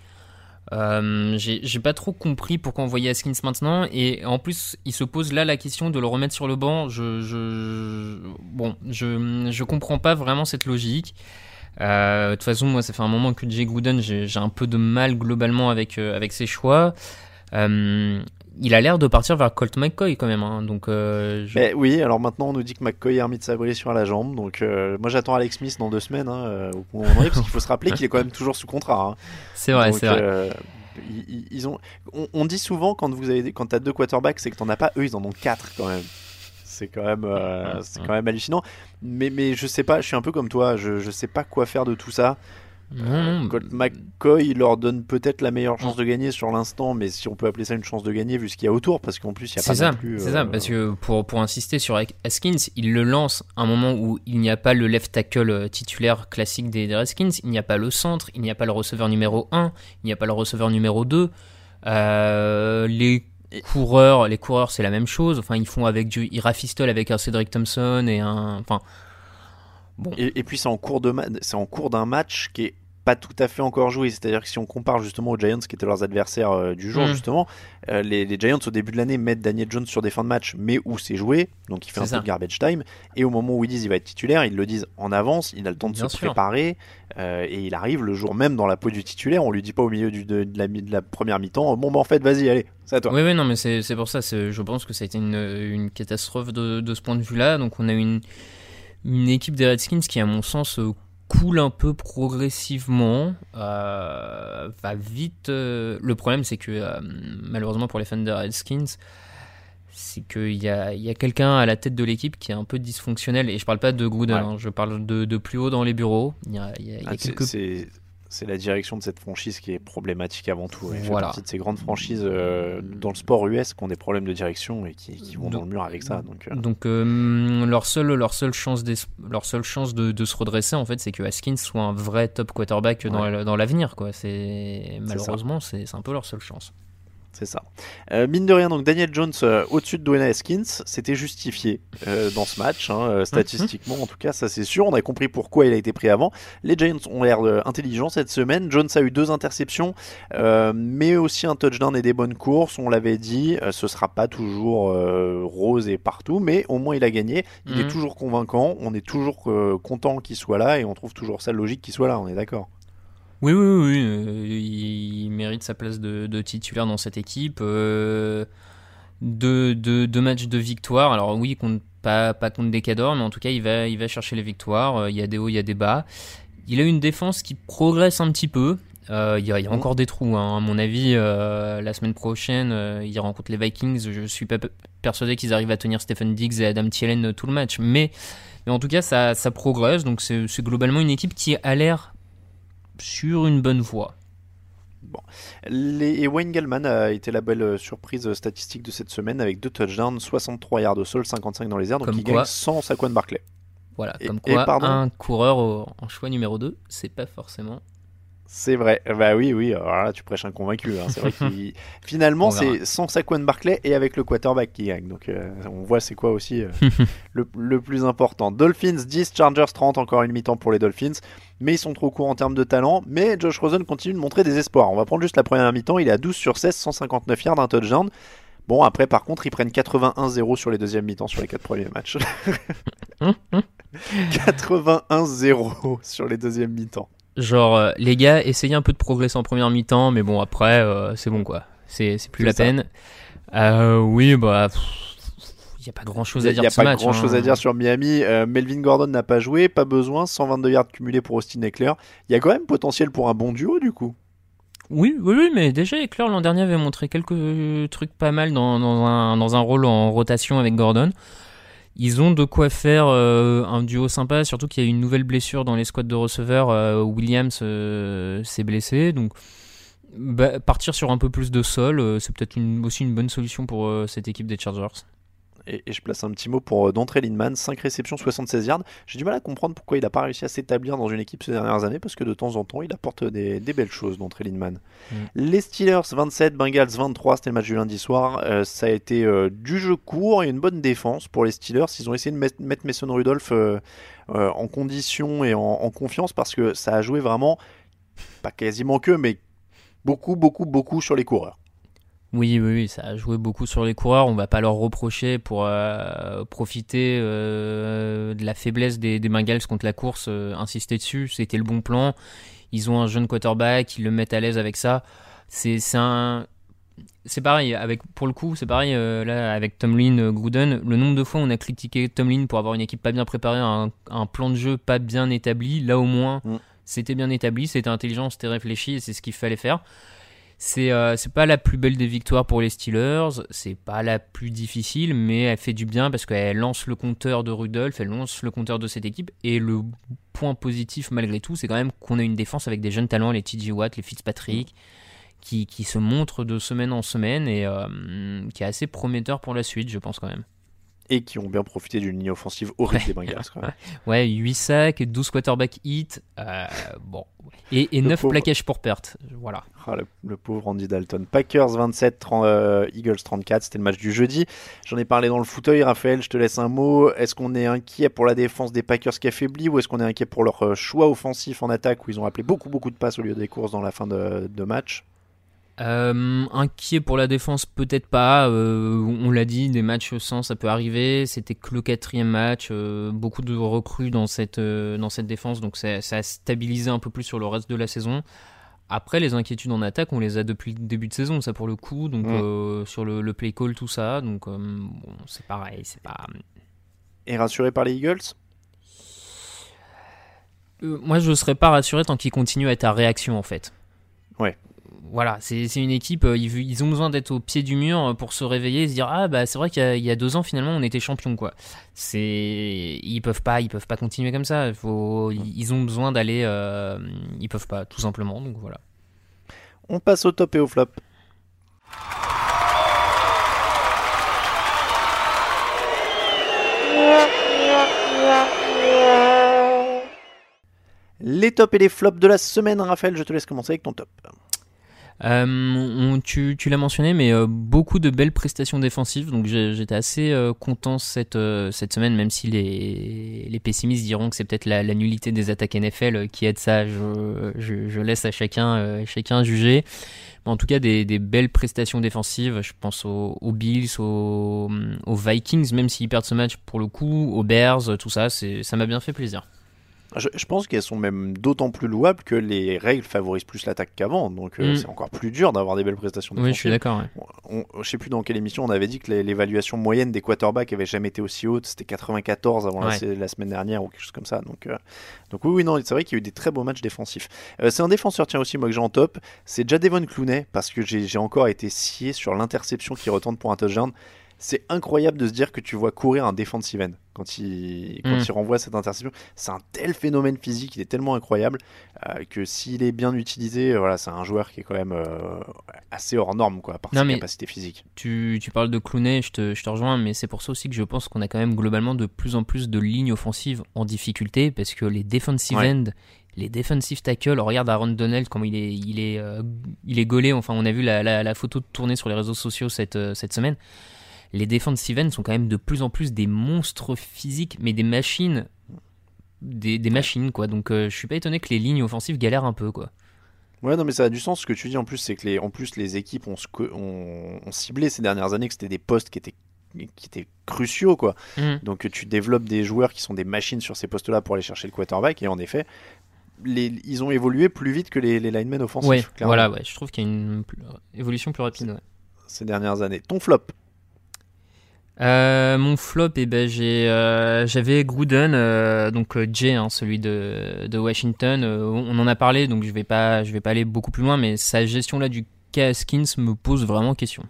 Speaker 5: Euh, j'ai pas trop compris pourquoi envoyer Haskins maintenant et en plus il se pose là la question de le remettre sur le banc. Je, bon je, je comprends pas vraiment cette logique. Euh, de toute façon moi ça fait un moment que Jay Gruden j'ai un peu de mal globalement avec, euh, avec ses choix il a l'air de partir vers Colt McCoy quand même hein, donc euh, je-
Speaker 4: Mais oui, alors maintenant on nous dit que McCoy a remis de sa à la jambe, donc euh, moi j'attends Alex Smith dans deux semaines hein, euh, au moment où on en est, parce qu'il faut se rappeler qu'il est quand même toujours sous contrat. hein.
Speaker 5: C'est vrai, c'est vrai.
Speaker 4: euh, ils, ont, on, on dit souvent quand vous avez, quand t'as deux quarterbacks, c'est que t'en as pas, eux ils en ont quatre quand même. C'est quand même, c'est quand même hallucinant. Mais, mais je sais pas, je suis un peu comme toi, je, je sais pas quoi faire de tout ça. Colt McCoy leur donne peut-être la meilleure chance de gagner sur l'instant, mais si on peut appeler ça une chance de gagner vu ce qu'il y a autour, parce qu'en plus il y a pas
Speaker 5: ça,
Speaker 4: non plus.
Speaker 5: c'est
Speaker 4: euh,
Speaker 5: ça, parce que pour, pour insister sur Haskins, il le lance à un moment où il n'y a pas le left tackle euh, titulaire classique des, des Redskins, il n'y a pas le centre, il n'y a pas le receveur numéro 1, il n'y a pas le receveur numéro 2. Euh, les coureurs, les coureurs c'est la même chose, enfin ils font avec du, ils rafistolent avec un Cedric Thompson et un, enfin
Speaker 4: Et, et puis c'est en cours de c'est en cours d'un match qui est pas tout à fait encore joué. C'est-à-dire que si on compare justement aux Giants qui étaient leurs adversaires euh, du jour
Speaker 5: Mm.
Speaker 4: justement, euh, les, les Giants au début de l'année mettent Daniel Jones sur des fins de match, mais où c'est joué, donc il fait un
Speaker 5: ça.
Speaker 4: peu de garbage time. Et au moment où ils disent il va être titulaire, ils le disent en avance, il a le temps de
Speaker 5: Bien
Speaker 4: se
Speaker 5: sûr.
Speaker 4: préparer euh, et il arrive le jour même dans la peau du titulaire. On lui dit pas au milieu du- de, de la, mi- de la première mi-temps, bon bah en fait vas-y allez, c'est à toi.
Speaker 5: Oui, oui, non, mais c'est pour ça. Je pense que ça a été une, une catastrophe de, de ce point de vue-là. Donc, on a une, une équipe des Redskins qui, à mon sens, euh, coule un peu progressivement. Euh, va vite. euh, Le problème, c'est que, euh, malheureusement pour les fans des Redskins, c'est qu'il y a, il y a quelqu'un à la tête de l'équipe qui est un peu dysfonctionnel. Et je parle pas de Gruden,
Speaker 4: Ouais.
Speaker 5: hein, je parle de, de plus haut dans les bureaux. Il y a, il y a- il y a
Speaker 4: Ah,
Speaker 5: quelques
Speaker 4: c'est la direction de cette franchise qui est problématique avant tout. Elle fait
Speaker 5: Voilà.
Speaker 4: partie de ces grandes franchises euh, dans le sport US qui ont des problèmes de direction et qui, qui vont dans le mur avec ça. Donc, euh,
Speaker 5: Donc euh, leur seule leur seule chance leur seule chance de, de se redresser en fait c'est que Haskins soit un vrai top quarterback dans,
Speaker 4: Ouais.
Speaker 5: le- dans l'avenir quoi. C'est malheureusement c'est un peu leur seule chance.
Speaker 4: C'est ça. Euh, mine de rien, donc Daniel Jones euh, au-dessus de Dwayne Haskins, c'était justifié euh, dans ce match, hein, statistiquement en tout cas, ça c'est sûr. On a compris pourquoi il a été pris avant. Les Giants ont l'air intelligents cette semaine. Jones a eu deux interceptions, mais aussi un touchdown et des bonnes courses. On l'avait dit, ce sera pas toujours rose et partout, mais au moins il a gagné. Il
Speaker 5: Mhm.
Speaker 4: est toujours convaincant. On est toujours content qu'il soit là et on trouve toujours ça logique qu'il soit là. On est d'accord.
Speaker 5: Oui oui oui, oui, euh, il mérite sa place de, titulaire dans cette équipe. Euh, deux, matchs de victoire. Alors oui, contre, pas, pas contre des cadors, mais en tout cas, il va, il va chercher les victoires. Euh, Il y a des hauts, il y a des bas. Il a une défense qui progresse un petit peu. Il, y a, il encore des trous, hein. à mon avis. la semaine prochaine, il rencontre les Vikings. Je suis pas pe- persuadé qu'ils arrivent à tenir Stephen Diggs et Adam Thielen tout le match. Mais, mais en tout cas, ça, ça progresse. Donc c'est globalement une équipe qui a l'air sur une bonne voie.
Speaker 4: Les... Et Wayne Gallman a été la belle euh, surprise statistique de cette semaine avec deux touchdowns, 63 yards au sol, 55 dans les airs, donc
Speaker 5: Comme
Speaker 4: il
Speaker 5: quoi-
Speaker 4: gagne sans Saquon Barclay.
Speaker 5: Voilà,
Speaker 4: Et-
Speaker 5: comme quoi un coureur au- en choix numéro 2, c'est pas forcément.
Speaker 4: C'est vrai, bah oui, oui, alors là tu prêches un convaincu. hein. C'est vrai [LAUGHS] qu'il finalement c'est sans Saquon Barclay et avec le quarterback qui gagne. Donc euh, on voit c'est quoi aussi euh, [LAUGHS] le, le plus important. Dolphins 10, Chargers 30, encore une mi-temps pour les Dolphins. Mais ils sont trop courts en termes de talent. Mais Josh Rosen continue de montrer des espoirs. On va prendre juste la première mi-temps. Il est à 12 sur 16, 159 yards, un touchdown. Bon, après, par contre, ils prennent 81-0 sur les deuxièmes mi-temps sur les quatre premiers matchs. [LAUGHS] 81-0 sur les deuxièmes mi-temps.
Speaker 5: Genre, euh, les gars, essayez un peu de progresser en première mi-temps, mais bon, après, euh, c'est bon quoi. C'est plus la
Speaker 4: ça.
Speaker 5: peine. Euh, oui, bah. N'y a pas grand chose à
Speaker 4: Il
Speaker 5: dire
Speaker 4: n'y a pas
Speaker 5: match.
Speaker 4: grand chose
Speaker 5: hein.
Speaker 4: à dire sur Miami. Euh, Melvin Gordon n'a pas joué, pas besoin. 122 yards cumulés pour Austin Eckler. Il y a quand même potentiel pour un bon duo du coup.
Speaker 5: Oui, oui, oui, mais déjà, Eckler l'an dernier avait montré quelques trucs pas mal dans, dans un, dans un rôle en rotation avec Gordon. Ils ont de quoi faire euh, un duo sympa, surtout qu'il y a eu une nouvelle blessure dans les squads de receveurs. euh, Williams euh, s'est blessé, donc bah, partir sur un peu plus de sol, euh, c'est peut-être aussi une bonne solution pour euh, cette équipe des Chargers.
Speaker 4: Et, et je place un petit mot pour euh, Dontrell Inman, 5 réceptions, 76 yards. J'ai du mal à comprendre pourquoi il n'a pas réussi à s'établir dans une équipe ces dernières années, parce que de temps en temps, il apporte des, des belles choses, Dontrell Inman.
Speaker 5: Mm.
Speaker 4: Les Steelers 27, Bengals 23, c'était le match du lundi soir. Euh, ça a été euh, du jeu court et une bonne défense pour les Steelers. Ils ont essayé de mettre, mettre Mason Rudolph euh, en condition et en, en confiance, parce que ça a joué vraiment, pas quasiment que, mais beaucoup, beaucoup, beaucoup sur les coureurs.
Speaker 5: Oui, oui, oui, ça a joué beaucoup sur les coureurs. On va pas leur reprocher pour euh, profiter euh, de la faiblesse des, des Bengals contre la course, euh, insister dessus. C'était le bon plan. Ils ont un jeune quarterback, ils le mettent à l'aise avec ça. C'est un. C'est pareil, avec, pour le coup, c'est pareil là avec Tomlin, Gruden. Le nombre de fois où on a critiqué Tomlin pour avoir une équipe pas bien préparée, un, un plan de jeu pas bien établi, là au moins
Speaker 4: Mm.
Speaker 5: c'était bien établi, c'était intelligent, c'était réfléchi et c'est ce qu'il fallait faire. C'est euh, c'est pas la plus belle des victoires pour les Steelers, c'est pas la plus difficile, mais elle fait du bien parce qu'elle lance le compteur de Rudolph, elle lance le compteur de cette équipe. Et le point positif malgré tout, c'est quand même qu'on a une défense avec des jeunes talents, les TJ Watt, les Fitzpatrick, qui, qui se montrent de semaine en semaine et euh, qui est assez prometteur pour la suite, je pense quand même.
Speaker 4: Et qui ont bien profité d'une ligne offensive horrible des Bengals. [LAUGHS]
Speaker 5: Ouais, 8 sacs, 12 quarterback hits, euh, bon. Et, et
Speaker 4: Le
Speaker 5: 9
Speaker 4: pauvre.
Speaker 5: plaquages pour perte, voilà.
Speaker 4: Ah, le, le pauvre Andy Dalton. Packers 27, 30, euh, Eagles 34, c'était le match du jeudi. J'en ai parlé dans le fauteuil, Raphaël, je te laisse un mot. Est-ce qu'on est inquiet pour la défense des Packers qui affaiblit ou est-ce qu'on est inquiet pour leur euh, choix offensif en attaque où ils ont appelé beaucoup beaucoup de passes au lieu des courses dans la fin de, de match?
Speaker 5: Euh, inquiet pour la défense, peut-être pas. Euh, on l'a dit, des matchs sans, ça peut arriver. C'était que le quatrième match. euh, beaucoup de recrues dans cette, euh, dans cette défense, donc ça, ça a stabilisé un peu plus sur le reste de la saison. Après, les inquiétudes en attaque, on les a depuis le début de saison, ça pour le coup. Donc euh, sur le, le play call, tout ça. Donc euh, bon, c'est pareil, c'est pas.
Speaker 4: Et rassuré par les Eagles?
Speaker 5: Euh, moi, je serais pas rassuré tant qu'ils continuent à être à réaction en fait.
Speaker 4: Ouais.
Speaker 5: Voilà, c'est une équipe, euh, ils, ont besoin d'être au pied du mur euh, pour se réveiller et se dire ah bah c'est vrai qu'il y, a- deux ans finalement on était champion quoi. Ils peuvent pas, ils peuvent pas continuer comme ça. Ils ont besoin d'aller, euh, ils peuvent pas tout simplement donc voilà.
Speaker 4: On passe au top et au flop. Les tops et les flops de la semaine, Raphaël, je te laisse commencer avec ton top.
Speaker 5: Euh, tu l'as mentionné, mais euh, beaucoup de belles prestations défensives. Donc j'étais assez euh, content cette, semaine, même si les, pessimistes diront que c'est peut-être la, nullité des attaques NFL qui aide ça. Je, laisse à chacun, chacun juger. En tout cas, des, belles prestations défensives. Je pense aux, Bills, aux, Vikings, même s'ils perdent ce match pour le coup, aux Bears, tout ça. Ça m'a bien fait plaisir.
Speaker 4: Je, je pense qu'elles sont même d'autant plus louables que les règles favorisent plus l'attaque qu'avant, donc euh,
Speaker 5: Mm.
Speaker 4: c'est encore plus dur d'avoir des belles prestations
Speaker 5: Oui,
Speaker 4: défensives.
Speaker 5: je suis d'accord. ouais.
Speaker 4: Je sais plus dans quelle émission on avait dit que l'évaluation moyenne des quarterbacks avait jamais été aussi haute. C'était 94 avant la,
Speaker 5: Ouais.
Speaker 4: la semaine dernière ou quelque chose comme ça. Donc, euh, donc oui, oui, non, c'est vrai qu'il y a eu des très beaux matchs défensifs. Euh, c'est un défenseur, tiens aussi, moi que j'ai en top. C'est Jadevon Clooney parce que j'ai j'ai encore été scié sur l'interception qui retente pour un touchdown. C'est incroyable de se dire que tu vois courir un defensive end quand il, quand
Speaker 5: Mm.
Speaker 4: il renvoie cette interception. C'est un tel phénomène physique, il est tellement incroyable euh, que s'il est bien utilisé, euh, voilà, c'est un joueur qui est quand même euh, assez hors norme quoi, par
Speaker 5: Non,
Speaker 4: ses capacités physiques.
Speaker 5: Tu, tu parles de Clooney, je te, je te rejoins, mais c'est pour ça aussi que je pense qu'on a quand même globalement de plus en plus de lignes offensives en difficulté, parce que les defensive
Speaker 4: Ouais.
Speaker 5: end, les defensive tackles, regarde Aaron Donald, comment il est, il est, euh, il est gaulé, enfin on a vu la, la, la photo tourner sur les réseaux sociaux cette, euh, cette semaine. Les defensive ends sont quand même de plus en plus des monstres physiques, mais des machines, des, des machines quoi, donc euh, je suis pas étonné que les lignes offensives galèrent un peu quoi.
Speaker 4: Ouais, non, mais ça a du sens. Ce que tu dis en plus, c'est que les, en plus, les équipes ont, sco- ont- ont ciblé ces dernières années que c'était des postes qui étaient, qui étaient cruciaux, quoi.
Speaker 5: Mm.
Speaker 4: Donc tu développes des joueurs qui sont des machines sur ces postes-là pour aller chercher le quarterback. Et en effet, les, ils ont évolué plus vite que les, les linemen offensifs.
Speaker 5: Ouais, voilà, ouais. Je trouve qu'il y a une plus- évolution plus rapide. ouais.
Speaker 4: ces dernières années. Ton flop
Speaker 5: Euh, mon flop, eh ben, j'ai, euh, j'avais Gruden, euh, donc Jay, hein, celui de, de Washington. on en a parlé, donc je vais pas, je vais pas aller beaucoup plus loin, mais sa gestion là du Skins me pose vraiment question.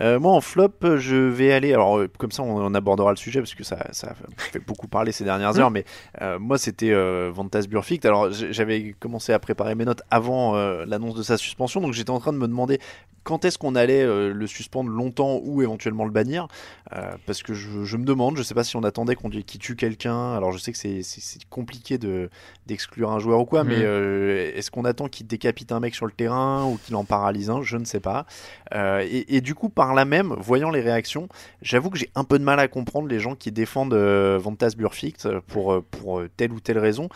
Speaker 4: Euh, moi en flop, je vais aller. Alors comme ça, on, on abordera le sujet parce que ça, ça fait beaucoup parler ces dernières
Speaker 5: Mm.
Speaker 4: heures. Mais euh, moi, c'était euh, Vantas Burfict. Alors j'avais commencé à préparer mes notes avant l'annonce de sa suspension, donc j'étais en train de me demander quand est-ce qu'on allait euh, le suspendre longtemps ou éventuellement le bannir. Euh, parce que je, je me demande, je sais pas si on attendait qu'on qu'il tue quelqu'un. Alors je sais que c'est- compliqué de d'exclure un joueur ou quoi,
Speaker 5: Mhm.
Speaker 4: mais euh, est-ce qu'on attend qu'il décapite un mec sur le terrain ou qu'il en paralyse un Je ne sais pas. Et, et du coup, par là même, voyant les réactions, j'avoue que j'ai un peu de mal à comprendre les gens qui défendent Vantas Burfict pour, pour telle ou telle raison.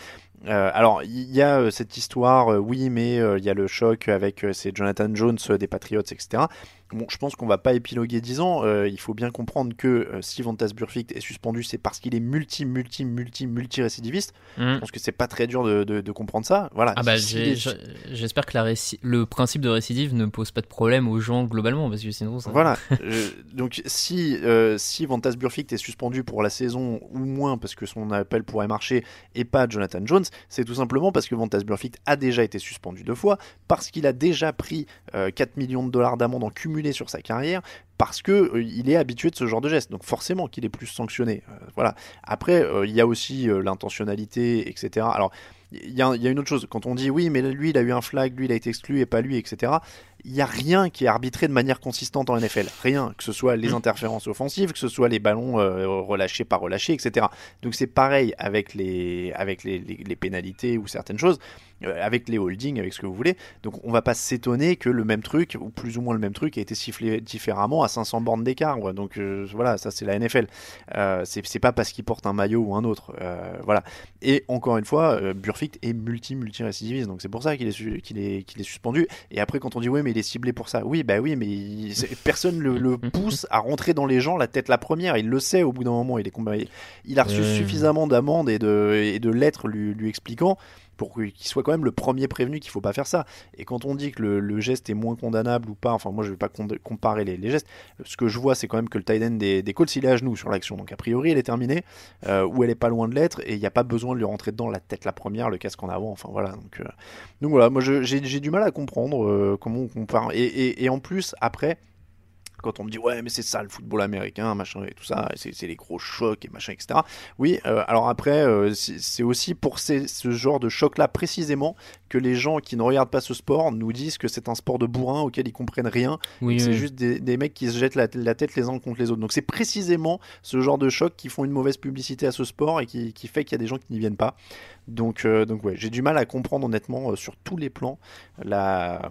Speaker 4: Euh, alors, il y a euh, cette histoire, euh, oui, mais il y a le choc avec euh, ces Jonathan Jones des Patriots, etc. Bon, je pense qu'on va pas épiloguer 10 ans. Euh, il faut bien comprendre que euh, si Vantas Burfict est suspendu, c'est parce qu'il est multi, multi, multi, multi récidiviste.
Speaker 5: Mhm.
Speaker 4: Je pense que c'est pas très dur de, de- de comprendre ça. Voilà.
Speaker 5: Ah bah, j'espère que la réci- le principe de récidive ne pose pas de problème aux gens globalement, parce que sinon ça...
Speaker 4: Voilà. [LAUGHS] Euh, donc si euh, si Vantas Burfict est suspendu pour la saison ou moins parce que son appel pourrait marcher et pas Jonathan Jones, c'est tout simplement parce que Vantas Burfict a déjà été suspendu deux fois, parce qu'il a déjà pris euh, 4 millions de dollars d'amende en sur sa carrière, parce que euh, il est habitué de ce genre de geste. Donc forcément qu'il est plus sanctionné. Euh, voilà. Après, euh, il y a aussi l'intentionnalité, etc. Alors il y, a, il y a une autre chose. Quand on dit oui, mais lui, il a eu un flag, lui, il a été exclu et pas lui, etc. Il n'y a rien qui est arbitré de manière consistante en NFL. Rien. Que ce soit les interférences offensives, que ce soit les ballons euh, relâchés, pas relâchés, etc. Donc c'est pareil avec les, avec les, les- les pénalités ou certaines choses, avec les holdings, avec ce que vous voulez. Donc on va pas s'étonner que le même truc, ou plus ou moins le même truc, ait été sifflé différemment à 500 bornes d'écart. Donc euh, voilà, ça c'est la NFL. Euh, c'est pas parce qu'il porte un maillot ou un autre. Euh, voilà. Et encore une fois, euh, Burfict est multi-multi-récidiviste, donc c'est pour ça qu'il est, qu'il est, qu'il est suspendu. Et après, quand on dit oui, mais il est ciblé pour ça, oui, bah oui, mais il- personne le, le [LAUGHS] pousse à rentrer dans les gens la tête la première. Il le sait au bout d'un moment. Il, est, combat- il a reçu suffisamment d'amendes et de, et de lettres lui, lui expliquant pour qu'il soit quand même le premier prévenu qu'il faut pas faire ça. Et quand on dit que le, geste est moins condamnable ou pas, enfin moi je vais pas comparer les, gestes, ce que je vois c'est quand même que le tight des, des Colts il est à genoux sur l'action, donc a priori elle est terminée, euh, ou elle est pas loin de l'être, et il n'y a pas besoin de lui rentrer dedans la tête la première, le casque en avant, enfin voilà. Donc, euh, donc voilà, moi j'ai du mal à comprendre euh, comment on compare. Et en plus après quand on me dit ouais mais c'est ça le football américain machin et tout ça c'est les gros chocs et machin etc oui euh, alors après euh, c'est aussi pour ces- ce genre de choc là précisément que les gens qui ne regardent pas ce sport nous disent que c'est un sport de bourrin auquel ils comprennent rien
Speaker 5: Oui,
Speaker 4: c'est juste des, des mecs qui se jettent la, la tête les uns contre les autres. Donc c'est précisément ce genre de choc qui font une mauvaise publicité à ce sport et qui, qui fait qu'il y a des gens qui n'y viennent pas donc, euh, donc ouais, j'ai du mal à comprendre honnêtement euh, sur tous les plans la,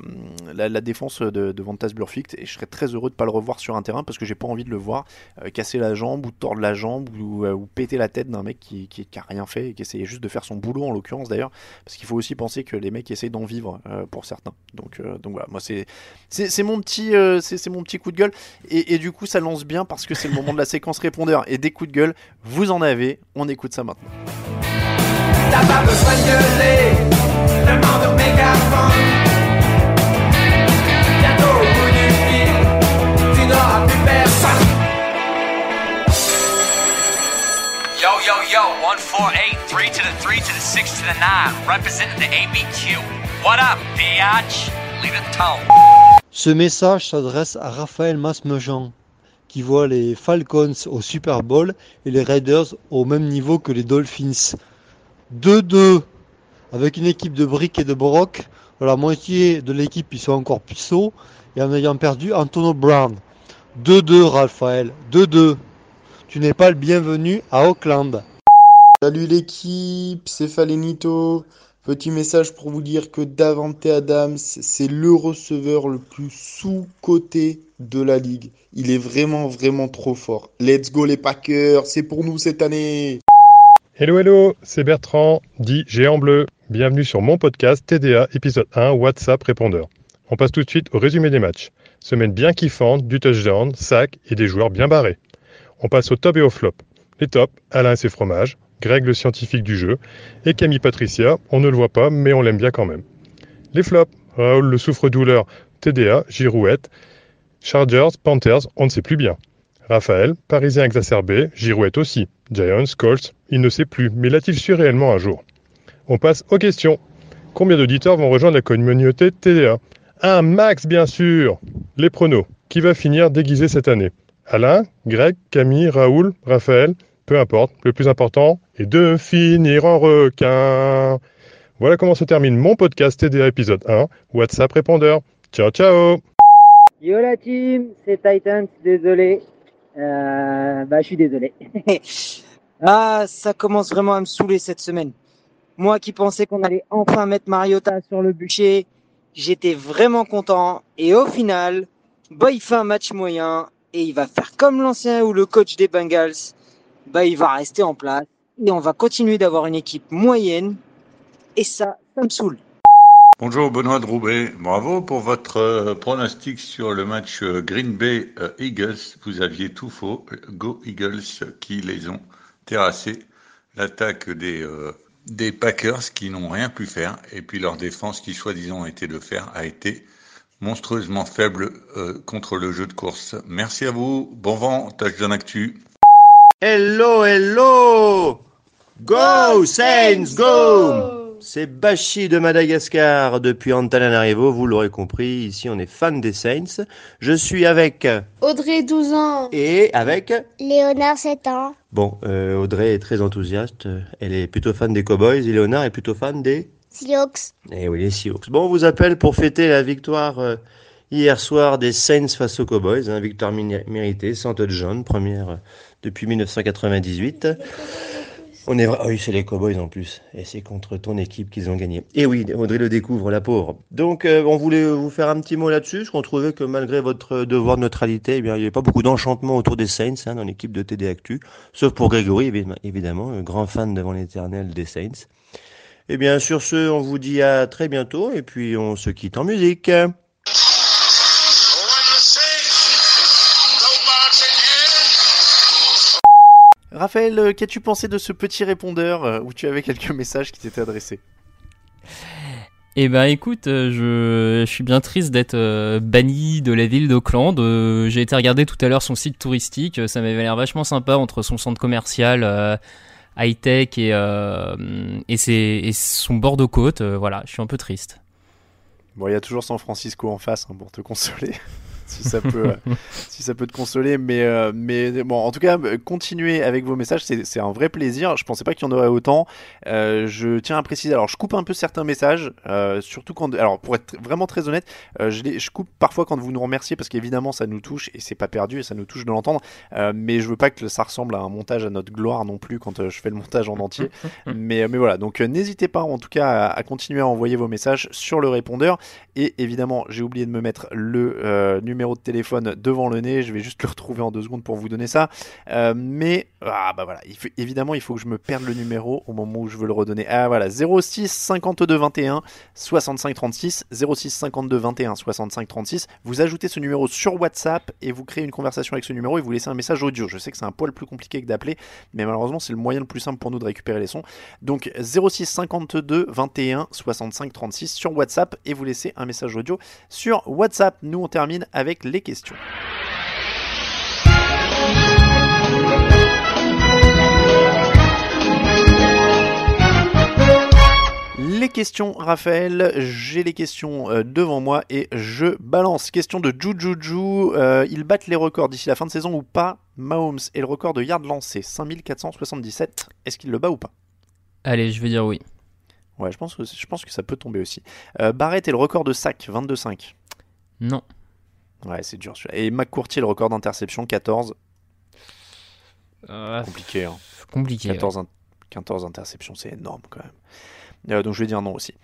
Speaker 4: la, la défense de, de Burfict et je serais très heureux de pas le revoir sur un terrain parce que j'ai pas envie de le voir euh, casser la jambe ou tordre la jambe ou, euh, péter la tête d'un mec qui, qui, rien fait et qui essayait juste de faire son boulot en l'occurrence d'ailleurs parce qu'il faut aussi penser que les mecs essayent d'en vivre euh, pour certains. Donc, euh, donc voilà moi c'est c'est mon petit euh, c'est mon petit coup de gueule et, et du coup ça lance bien parce que c'est le moment de la séquence répondeur. Et des coups de gueule vous en avez on écoute ça maintenant
Speaker 10: T'as pas besoin de gueuler, demande au mégaphone. Bientôt au bout du fil, tu n'auras plus personne.
Speaker 11: Yo, yo, yo, 148, 3 to the 3 to the 6 to the 9, representing the ABQ. What up, biatch? Lead a tone.
Speaker 12: Ce message s'adresse à Raphaël Masmejean, qui voit les Falcons au Super Bowl et les Raiders au même niveau que les Dolphins. 2-2, avec une équipe de briques et de broc. La moitié de l'équipe, ils sont encore puceaux, et en ayant perdu Antonio Brown. 2-2, Raphaël, 2-2. Tu n'es pas le bienvenu à Auckland.
Speaker 13: Salut l'équipe, c'est Falenito. Petit message pour vous dire que Davante Adams, c'est le receveur le plus sous-coté de la ligue. Il est vraiment, vraiment trop fort. Let's go les Packers, c'est pour nous cette année.
Speaker 14: Hello, hello, c'est Bertrand, dit Géant Bleu. Bienvenue sur mon podcast TDA, épisode 1, WhatsApp répondeur. On passe tout de suite au résumé des matchs. Semaine bien kiffante, du touchdown, sac et des joueurs bien barrés. On passe au top et au flop. Les tops, Alain et ses fromages, Greg le scientifique du jeu, et Camille Patricia, on ne le voit pas, mais on l'aime bien quand même. Les flops, Raoul le souffre-douleur, TDA, Girouette, Chargers, Panthers, on ne sait plus bien. Raphaël, parisien exacerbé, Girouette aussi. Giants, Colts, il ne sait plus, mais l'a-t-il su réellement un jour? On passe aux questions. Combien d'auditeurs vont rejoindre la communauté TDA Un max, bien sûr Les pronos. Qui va finir déguisé cette année? Alain, Greg, Camille, Raoul, Raphaël, peu importe. Le plus important est de finir en requin. Voilà comment se termine mon podcast TDA épisode 1. WhatsApp répondeur. Ciao, ciao
Speaker 15: Yo la team, c'est Titans, désolé. Euh, bah, je suis désolé. [LAUGHS] ah, ça commence vraiment à me saouler cette semaine. Moi qui pensais qu'on allait enfin mettre Mariota sur le bûcher, j'étais vraiment content. Et au final, bah, il fait un match moyen et il va faire comme l'ancien ou le coach des Bengals. Bah, il va rester en place et on va continuer d'avoir une équipe moyenne. Et ça, ça me saoule.
Speaker 16: Bonjour Benoît Droubet, bravo pour votre euh, pronostic sur le match euh, Green Bay euh, Eagles. Vous aviez tout faux. Go Eagles qui les ont terrassés. L'attaque des, des Packers qui n'ont rien pu faire et puis leur défense qui soi-disant était de faire a été monstrueusement faible contre le jeu de course. Merci à vous. Bon vent, tâche d'un actu.
Speaker 17: Hello, hello Go Saints, go c'est Bachi de Madagascar depuis Antananarivo, vous l'aurez compris, ici on est fan des Saints. Je suis avec
Speaker 18: Audrey 12 ans
Speaker 17: et avec
Speaker 18: Léonard 7 ans.
Speaker 17: Bon, euh, Audrey est très enthousiaste, elle est plutôt fan des Cowboys et Léonard est plutôt fan des
Speaker 18: Seahawks.
Speaker 17: Eh oui, les Seahawks. Bon, on vous appelle pour fêter la victoire euh, hier soir des Saints face aux Cowboys, hein, victoire méritée, sans John, première euh, depuis 1998. On est ah oui, c'est les Cowboys en plus, et c'est contre ton équipe qu'ils ont gagné. Et oui, Audrey le découvre, la pauvre. Donc, euh, on voulait vous faire un petit mot là-dessus, parce qu'on trouvait que malgré votre devoir de neutralité, eh bien, il n'y avait pas beaucoup d'enchantement autour des Saints hein, dans l'équipe de TD Actu, sauf pour Grégory, évidemment, grand fan devant l'éternel des Saints. Et bien, sur ce, on vous dit à très bientôt, et puis on se quitte en musique.
Speaker 4: Raphaël, euh, qu'as-tu pensé de ce petit répondeur euh, où tu avais quelques messages qui t'étaient adressés?
Speaker 5: Eh ben écoute, euh, je, suis bien triste d'être banni de la ville d'Auckland. J'ai été regarder tout à l'heure son site touristique, ça m'avait l'air vachement sympa entre son centre commercial high-tech et, et, et, son bord de côte. voilà, je suis un peu triste.
Speaker 4: Bon, il y a toujours San Francisco en face hein, pour te consoler si ça peut, euh, [LAUGHS] si ça peut te consoler. Mais, euh, mais bon, en tout cas, continuez avec vos messages, c'est un vrai plaisir. Je pensais pas qu'il y en aurait autant. Euh, je tiens à préciser, alors je coupe un peu certains messages, surtout quand, alors pour être vraiment très honnête, je, les, je coupe parfois quand vous nous remerciez parce qu'évidemment ça nous touche et c'est pas perdu et ça nous touche de l'entendre. mais je veux pas que ça ressemble à un montage à notre gloire non plus quand je fais le montage en entier. [LAUGHS] mais, mais voilà, donc n'hésitez pas en tout cas à, à, continuer à envoyer vos messages sur le répondeur. Et évidemment, j'ai oublié de me mettre le numéro de téléphone devant le nez. Je vais juste le retrouver en deux secondes pour vous donner ça. Euh, mais ah bah voilà, il évidemment il faut que je me perde le numéro au moment où je veux le redonner. Ah voilà, 06 52 21 65 36 06 52 21 65 36. Vous ajoutez ce numéro sur WhatsApp et vous créez une conversation avec ce numéro et vous laissez un message audio. Je sais que c'est un poil plus compliqué que d'appeler, mais malheureusement c'est le moyen le plus simple pour nous de récupérer les sons. Donc 06 52 21 65 36 sur WhatsApp et vous laissez un message audio sur WhatsApp. Nous on termine avec les questions. Les questions, Raphaël, j'ai les questions euh, devant moi et je balance. Question de Jujuju, euh, ils battent les records d'ici la fin de saison ou pas? Mahomes est le record de yards lancés, 5477. Est-ce qu'il le bat ou pas?
Speaker 5: Allez, je vais dire oui.
Speaker 4: Ouais, je pense que, je pense que ça peut tomber aussi. Euh, Barrett est le record de sac, 22-5.
Speaker 5: Non.
Speaker 4: Ouais, c'est dur. Et McCourty, le record d'interception, 14.
Speaker 5: Euh,
Speaker 4: compliqué. Hein.
Speaker 5: Compliqué.
Speaker 4: 14, interceptions, c'est énorme quand même. Euh, donc je vais dire non aussi.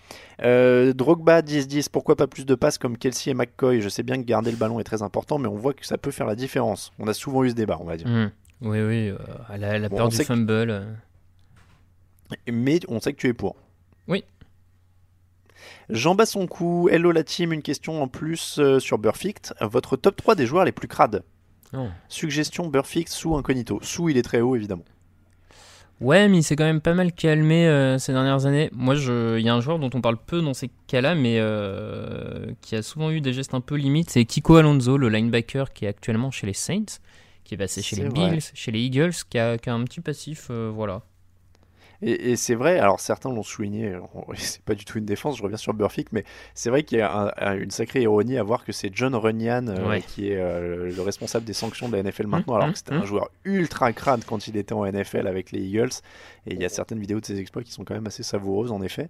Speaker 4: Euh, Drogba 10-10, pourquoi pas plus de passes comme Kelsey et McCoy? Je sais bien que garder le ballon est très important, mais on voit que ça peut faire la différence. On a souvent eu ce débat, on va dire.
Speaker 5: Mmh. Oui, oui, elle a, peur du fumble.
Speaker 4: Mais on sait que tu es pour.
Speaker 5: Oui.
Speaker 4: Jean Bassoncou, hello la team, une question en plus euh, sur Burfict. Votre top 3 des joueurs les plus crades
Speaker 5: Oh.
Speaker 4: Suggestion Burfict sous incognito. Sous, il est très haut évidemment.
Speaker 5: Ouais, mais il s'est quand même pas mal calmé euh, ces dernières années. Moi, je- il y a un joueur dont on parle peu dans ces cas-là, mais euh, qui a souvent eu des gestes un peu limites. C'est Kiko Alonso, le linebacker qui est actuellement chez les Saints, qui est passé chez les
Speaker 4: vrai.
Speaker 5: Bills, chez les Eagles, qui a, qui a un petit passif, euh, voilà.
Speaker 4: Et, et c'est vrai, alors certains l'ont souligné, on- [LAUGHS] c'est pas du tout une défense, je reviens sur Burfict, mais c'est vrai qu'il y a un- un- une sacrée ironie à voir que c'est John Runyan euh,
Speaker 5: Ouais.
Speaker 4: qui est euh, le responsable des sanctions de la NFL maintenant,
Speaker 5: Hum,
Speaker 4: alors
Speaker 5: hum,
Speaker 4: que c'était un
Speaker 5: hum.
Speaker 4: joueur ultra crade quand il était en NFL avec les Eagles. Et il y a certaines vidéos de ses exploits qui sont quand même assez savoureuses en effet.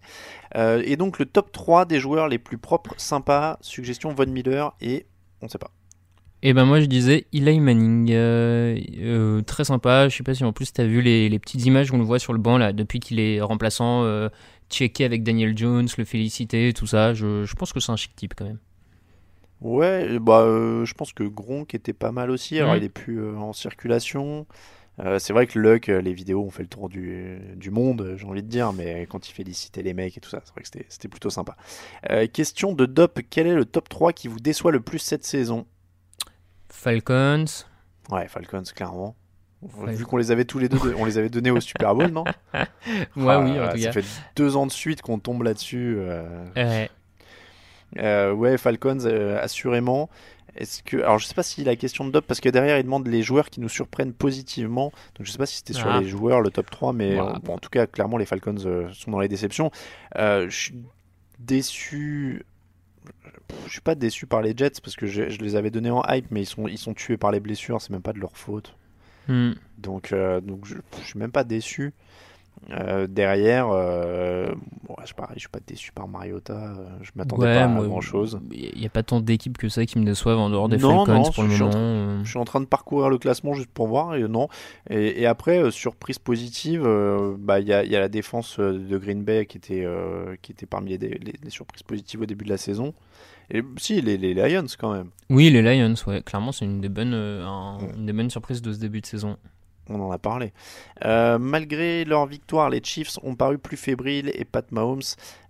Speaker 4: Euh, et donc le top 3 des joueurs les plus propres, sympas, suggestion Von Miller et on sait pas.
Speaker 5: Et ben moi je disais Eli Manning, euh, euh, très sympa. Je sais pas si en plus t'as vu les, les petites images où on le voit sur le banc là depuis qu'il est remplaçant, euh, checké avec Daniel Jones, le féliciter, tout ça. Je, je pense que c'est un chic type quand même.
Speaker 4: Ouais, bah, euh, je pense que Gronk était pas mal aussi. Alors, il est plus en circulation. C'est vrai que Luck, les vidéos ont fait le tour du, du monde, j'ai envie de dire, mais quand il félicitait les mecs et tout ça, c'est vrai que c'était- plutôt sympa. Question de Dop, quel est le top 3 qui vous déçoit le plus cette saison?
Speaker 5: Falcons.
Speaker 4: Ouais, Falcons, clairement. Vu qu'on les avait tous les deux, on les avait donnés au Super Bowl, non [LAUGHS]
Speaker 5: Ouais,
Speaker 4: Ah,
Speaker 5: oui, en tout
Speaker 4: Ça
Speaker 5: cas.
Speaker 4: fait deux ans de suite qu'on tombe là-dessus. euh.
Speaker 5: Ouais.
Speaker 4: Euh, ouais, Falcons, euh, assurément. Est-ce que, alors je sais pas si la question de Dop, parce que derrière il demande les joueurs qui nous surprennent positivement. Donc je sais pas si c'était sur
Speaker 5: Ah.
Speaker 4: les joueurs le top 3, mais euh, bon, en tout cas clairement les Falcons sont dans les déceptions. Je suis déçu. Je suis pas déçu par les Jets parce que je, je les avais donnés en hype, mais ils sont ils sont tués par les blessures. C'est même pas de leur faute.
Speaker 5: Hmm.
Speaker 4: Donc, euh, donc je, je suis même pas déçu. Euh, derrière, euh, bon, je, pareil, je suis pas déçu par Mariota. euh, Je m'attendais
Speaker 5: Ouais,
Speaker 4: pas à grand chose.
Speaker 5: Il n'y a pas tant d'équipes que ça qui me déçoivent en dehors des
Speaker 4: Non,
Speaker 5: Falcons
Speaker 4: non,
Speaker 5: pour le
Speaker 4: je suis
Speaker 5: moment.
Speaker 4: train-
Speaker 5: euh.
Speaker 4: Je suis en train de parcourir le classement juste pour voir. Et non. Et, et après, euh, surprise positive, bah, il y, a, y a la défense de Green Bay qui était, qui était parmi les, les- les surprises positives au début de la saison. Et si, les, les Lions quand même.
Speaker 5: Oui, les Lions, ouais. Clairement, c'est une des bonnes, une des bonnes surprises de ce début de saison.
Speaker 4: On en a parlé. Euh, malgré leur victoire, les Chiefs ont paru plus fébriles et Pat Mahomes,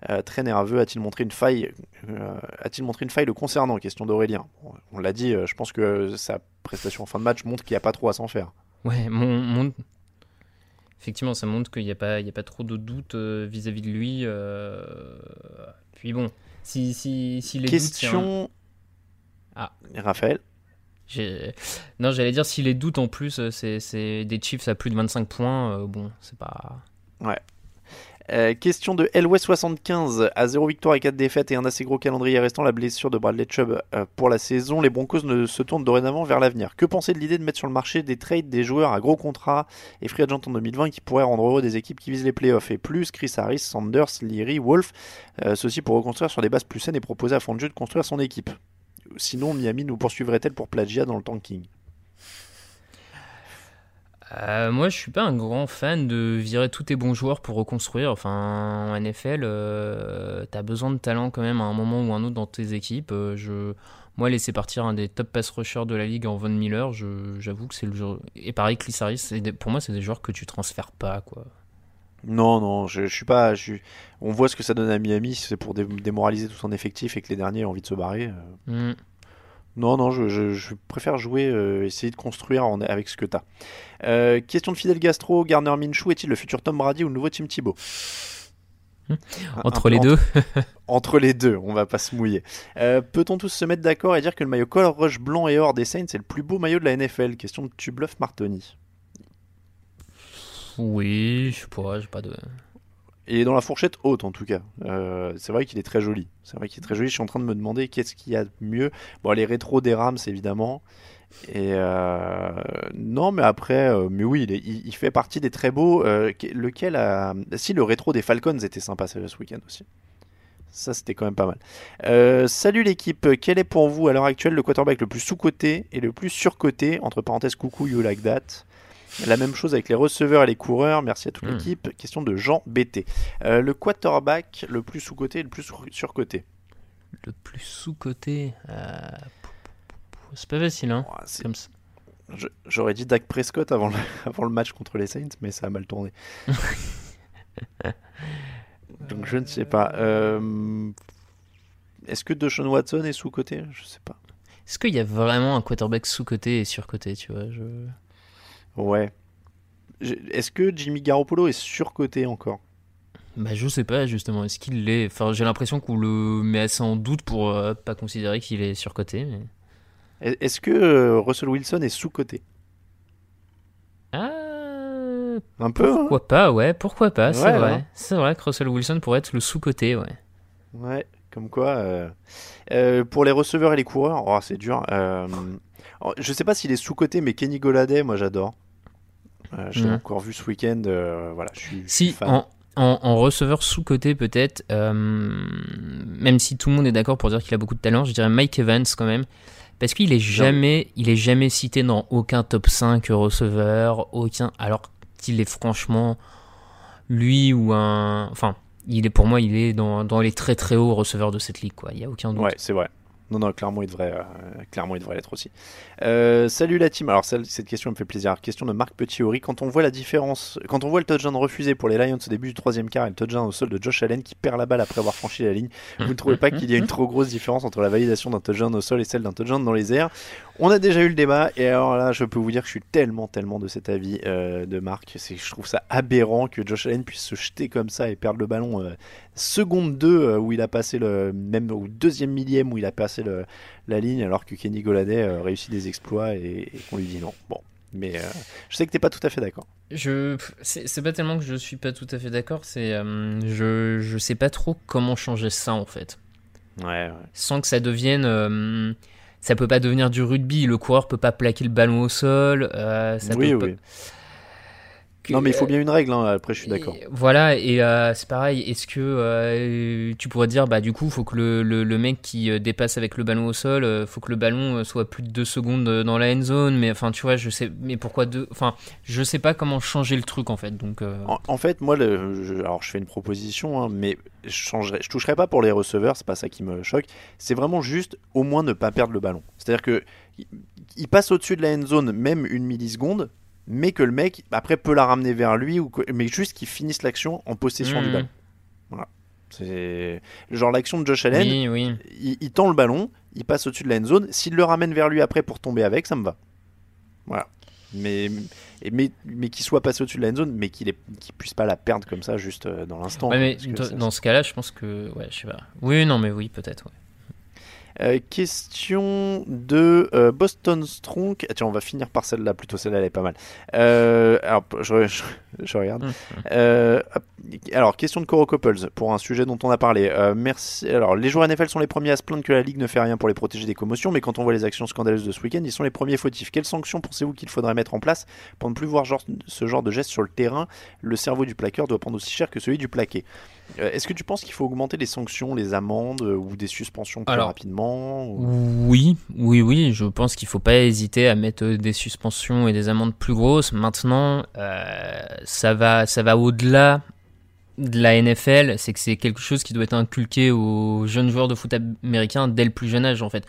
Speaker 4: euh, très nerveux, a-t-il montré une faille euh, A-t-il montré une faille le concernant Question d'Aurélien. On l'a dit, je pense que sa prestation en fin de match montre qu'il n'y a pas trop à s'en faire.
Speaker 5: Ouais, mon, mon- effectivement, ça montre qu'il n'y a, pas- il y a pas trop de doute euh, vis-à-vis de lui. Puis bon, si, si, si les doutes, un-
Speaker 4: Question.
Speaker 5: Ah.
Speaker 4: Raphaël
Speaker 5: Non, j'allais dire, si les doutes en plus, euh, c'est des Chiefs à plus de 25 points, euh, bon, c'est pas.
Speaker 4: Ouais. Euh, question de LW75 à 0 victoire et 4 défaites et un assez gros calendrier restant la blessure de Bradley Chubb pour la saison. Les Broncos ne se tournent dorénavant vers l'avenir. Que pensez de l'idée de mettre sur le marché des trades des joueurs à gros contrats et free agent en 2020 qui pourraient rendre heureux des équipes qui visent les playoffs? Et plus Chris Harris, Sanders, Leary, Wolf, euh, ceci pour reconstruire sur des bases plus saines et proposer à jeu de construire son équipe. Sinon, Miami nous poursuivrait-elle pour plagiat dans le tanking?
Speaker 5: Euh, moi, je suis pas un grand fan de virer tous tes bons joueurs pour reconstruire. Enfin, en NFL, euh, t'as besoin de talent quand même à un moment ou un autre dans tes équipes. Euh, je, moi, laisser partir un des top pass rushers de la ligue en Von Miller, j'avoue que c'est le jeu. Et pareil, Chris Harris, pour moi, c'est des joueurs que tu transfères pas, quoi.
Speaker 4: Non, non, je, je suis pas. je suis- On voit ce que ça donne à Miami, si c'est pour dé- démoraliser tout son effectif et que les derniers aient envie de se barrer. euh.
Speaker 5: Mm.
Speaker 4: Non, non, je, je- je préfère jouer, euh, essayer de construire en- avec ce que t'as. Euh, question de Fidel Gastro, Garner Minshew est-il le futur Tom Brady ou le nouveau Tim Thibault Un- un
Speaker 5: Entre les deux. [LAUGHS]
Speaker 4: entre les deux, on va pas se mouiller. Euh, Peut-on tous se mettre d'accord et dire que le maillot Color Rush blanc et or des Saints est le plus beau maillot de la NFL Question de Tubluff Martoni.
Speaker 5: Oui, je sais pas, j'ai pas de.
Speaker 4: Et dans la fourchette haute en tout cas. Euh, c'est vrai qu'il est très joli. C'est vrai qu'il est très joli. Je suis en train de me demander qu'est-ce qu'il y a de mieux. Bon, les rétros des Rams évidemment. Et euh, non, mais après, euh, mais oui, il, fait partie des très beaux. que- lequel a... Si le rétro des Falcons était sympa ce week-end aussi. Ça, c'était quand même pas mal. Salut l'équipe. Quel est pour vous à l'heure actuelle le quarterback le plus sous-coté et le plus surcoté? Entre parenthèses, coucou, you like that. La même chose avec les receveurs et les coureurs. Merci à toute
Speaker 5: Hmm.
Speaker 4: l'équipe. Question de Jean BT. Euh, le quarterback le plus sous-coté et le plus sur- surcoté.
Speaker 5: Le plus sous-coté. euh, C'est pas facile, hein. Comme ça.
Speaker 4: J'aurais dit Dak Prescott avant le, [LAUGHS] avant le match contre les Saints, mais ça a mal tourné. [LAUGHS] Donc je ne sais pas. Euh, Est-ce que Deshaun Watson est sous-côté Je sais pas.
Speaker 5: Est-ce qu'il y a vraiment un quarterback sous-côté et sur-côté, tu vois? Je...
Speaker 4: Ouais. Est-ce que Jimmy Garoppolo est surcoté encore?
Speaker 5: Bah je sais pas justement, est-ce qu'il l'est Enfin j'ai l'impression qu'on le met assez en doute pour euh, pas considérer qu'il est surcoté. Mais...
Speaker 4: Est-ce que euh, Russell Wilson est sous-côté
Speaker 5: Ah
Speaker 4: Un peu, hein
Speaker 5: Pourquoi pas, ouais, pourquoi pas, c'est
Speaker 4: Ouais,
Speaker 5: vrai.
Speaker 4: hein.
Speaker 5: C'est vrai que Russell Wilson pourrait être le sous-côté, ouais.
Speaker 4: Ouais, comme quoi. euh, pour les receveurs et les coureurs, oh, c'est dur. Oh, je sais pas s'il est sous-côté, mais Kenny Goladay, moi j'adore. Euh, je l'ai
Speaker 5: Mhm.
Speaker 4: encore vu ce week-end. euh, voilà, je suis, je
Speaker 5: Si,
Speaker 4: suis fan.
Speaker 5: en, en, en receveur sous-côté peut-être, euh, même si tout le monde est d'accord pour dire qu'il a beaucoup de talent, je dirais Mike Evans quand même. Parce qu'il est jamais, il est jamais cité dans aucun top 5 receveur, aucun, alors qu'il est franchement, lui ou un, enfin, il est pour moi, il est dans, dans les très très hauts receveurs de cette ligue, quoi. Il y a aucun doute.
Speaker 4: Ouais, c'est vrai. Non, non, clairement, il devrait, euh, clairement, il devrait l'être aussi. Euh, salut la team. Alors, cette question me fait plaisir. Question de Marc Petit-Henri. Quand on voit la différence, quand on voit le touchdown refusé pour les Lions au début du troisième quart et le touchdown au sol de Josh Allen qui perd la balle après avoir franchi la ligne, vous ne trouvez pas qu'il y a une trop grosse différence entre la validation d'un touchdown au sol et celle d'un touchdown dans les airs? On a déjà eu le débat et alors là, je peux vous dire que je suis tellement, tellement de cet avis euh, de Marc. Je trouve ça aberrant que Josh Allen puisse se jeter comme ça et perdre le ballon seconde 2 euh, où il a passé le même au deuxième millième où il a passé le, la ligne alors que Kenny Goladay euh, réussit des exploits et, et qu'on lui dit non. Bon, mais euh, je sais que t'es pas tout à fait d'accord.
Speaker 5: Je, c'est c'est pas tellement que je suis pas tout à fait d'accord, c'est, euh, je, je sais pas trop comment changer ça en fait.
Speaker 4: Ouais, ouais.
Speaker 5: Sans que ça devienne, euh, ça peut pas devenir du rugby. Le coureur peut pas plaquer le ballon au sol. euh, ça
Speaker 4: oui,
Speaker 5: peut
Speaker 4: oui.
Speaker 5: pas- que-
Speaker 4: Non, mais il faut bien une règle. hein, Après, je suis d'accord.
Speaker 5: Voilà, et euh, c'est pareil. Est-ce que euh, tu pourrais dire, bah du coup, faut que le, le, le mec qui euh, dépasse avec le ballon au sol, euh, faut que le ballon euh, soit plus de deux secondes euh, dans la end zone. Mais enfin, tu vois, je sais, mais pourquoi deux Enfin, je sais pas comment changer le truc en fait. Donc, euh,
Speaker 4: En, en fait, moi, le, je, alors je fais une proposition, hein, mais je changerai, je toucherai pas pour les receveurs, c'est pas ça qui me choque. C'est vraiment juste au moins ne pas perdre le ballon. C'est-à-dire que il, il passe au-dessus de la end zone même une milliseconde, mais que le mec après peut la ramener vers lui ou que- mais juste qu'il finisse l'action en possession du
Speaker 5: Mhm.
Speaker 4: ballon. Voilà. C'est genre l'action de Josh Allen.
Speaker 5: Oui, oui.
Speaker 4: Il, il tend le ballon, il passe au-dessus de la end zone. S'il le ramène vers lui après pour tomber avec, ça me va. Voilà. Mais, mais, mais qu'il soit passé au-dessus de la end zone, mais qu'il qu'il puisse pas la perdre comme ça juste euh, dans l'instant.
Speaker 5: ouais, mais dans,
Speaker 4: ça-
Speaker 5: dans ce cas-là, je pense que, ouais, je sais pas. Oui, non, mais oui, peut-être. Ouais.
Speaker 4: Euh, question de euh, Boston Strong. Ah, tiens, on va finir par celle-là plutôt. Celle-là, elle est pas mal. Euh, alors, je, je- je regarde. Hop. alors, question de Coro Couples pour un sujet dont on a parlé. Merci. Alors, les joueurs NFL sont les premiers à se plaindre que la ligue ne fait rien pour les protéger des commotions, mais quand on voit les actions scandaleuses de ce week-end, ils sont les premiers fautifs. Quelles sanctions pensez-vous qu'il faudrait mettre en place pour ne plus voir genre- ce genre de geste sur le terrain? Le cerveau du plaqueur doit prendre aussi cher que celui du plaqué. Euh, Est-ce que tu penses qu'il faut augmenter les sanctions, les amendes euh, ou des suspensions plus
Speaker 5: Alors,
Speaker 4: rapidement ou-
Speaker 5: Oui, oui, oui, je pense qu'il faut pas hésiter à mettre euh, des suspensions et des amendes plus grosses. Maintenant, euh, ça va, ça va au-delà de la NFL, c'est que c'est quelque chose qui doit être inculqué aux jeunes joueurs de foot américains dès le plus jeune âge en fait.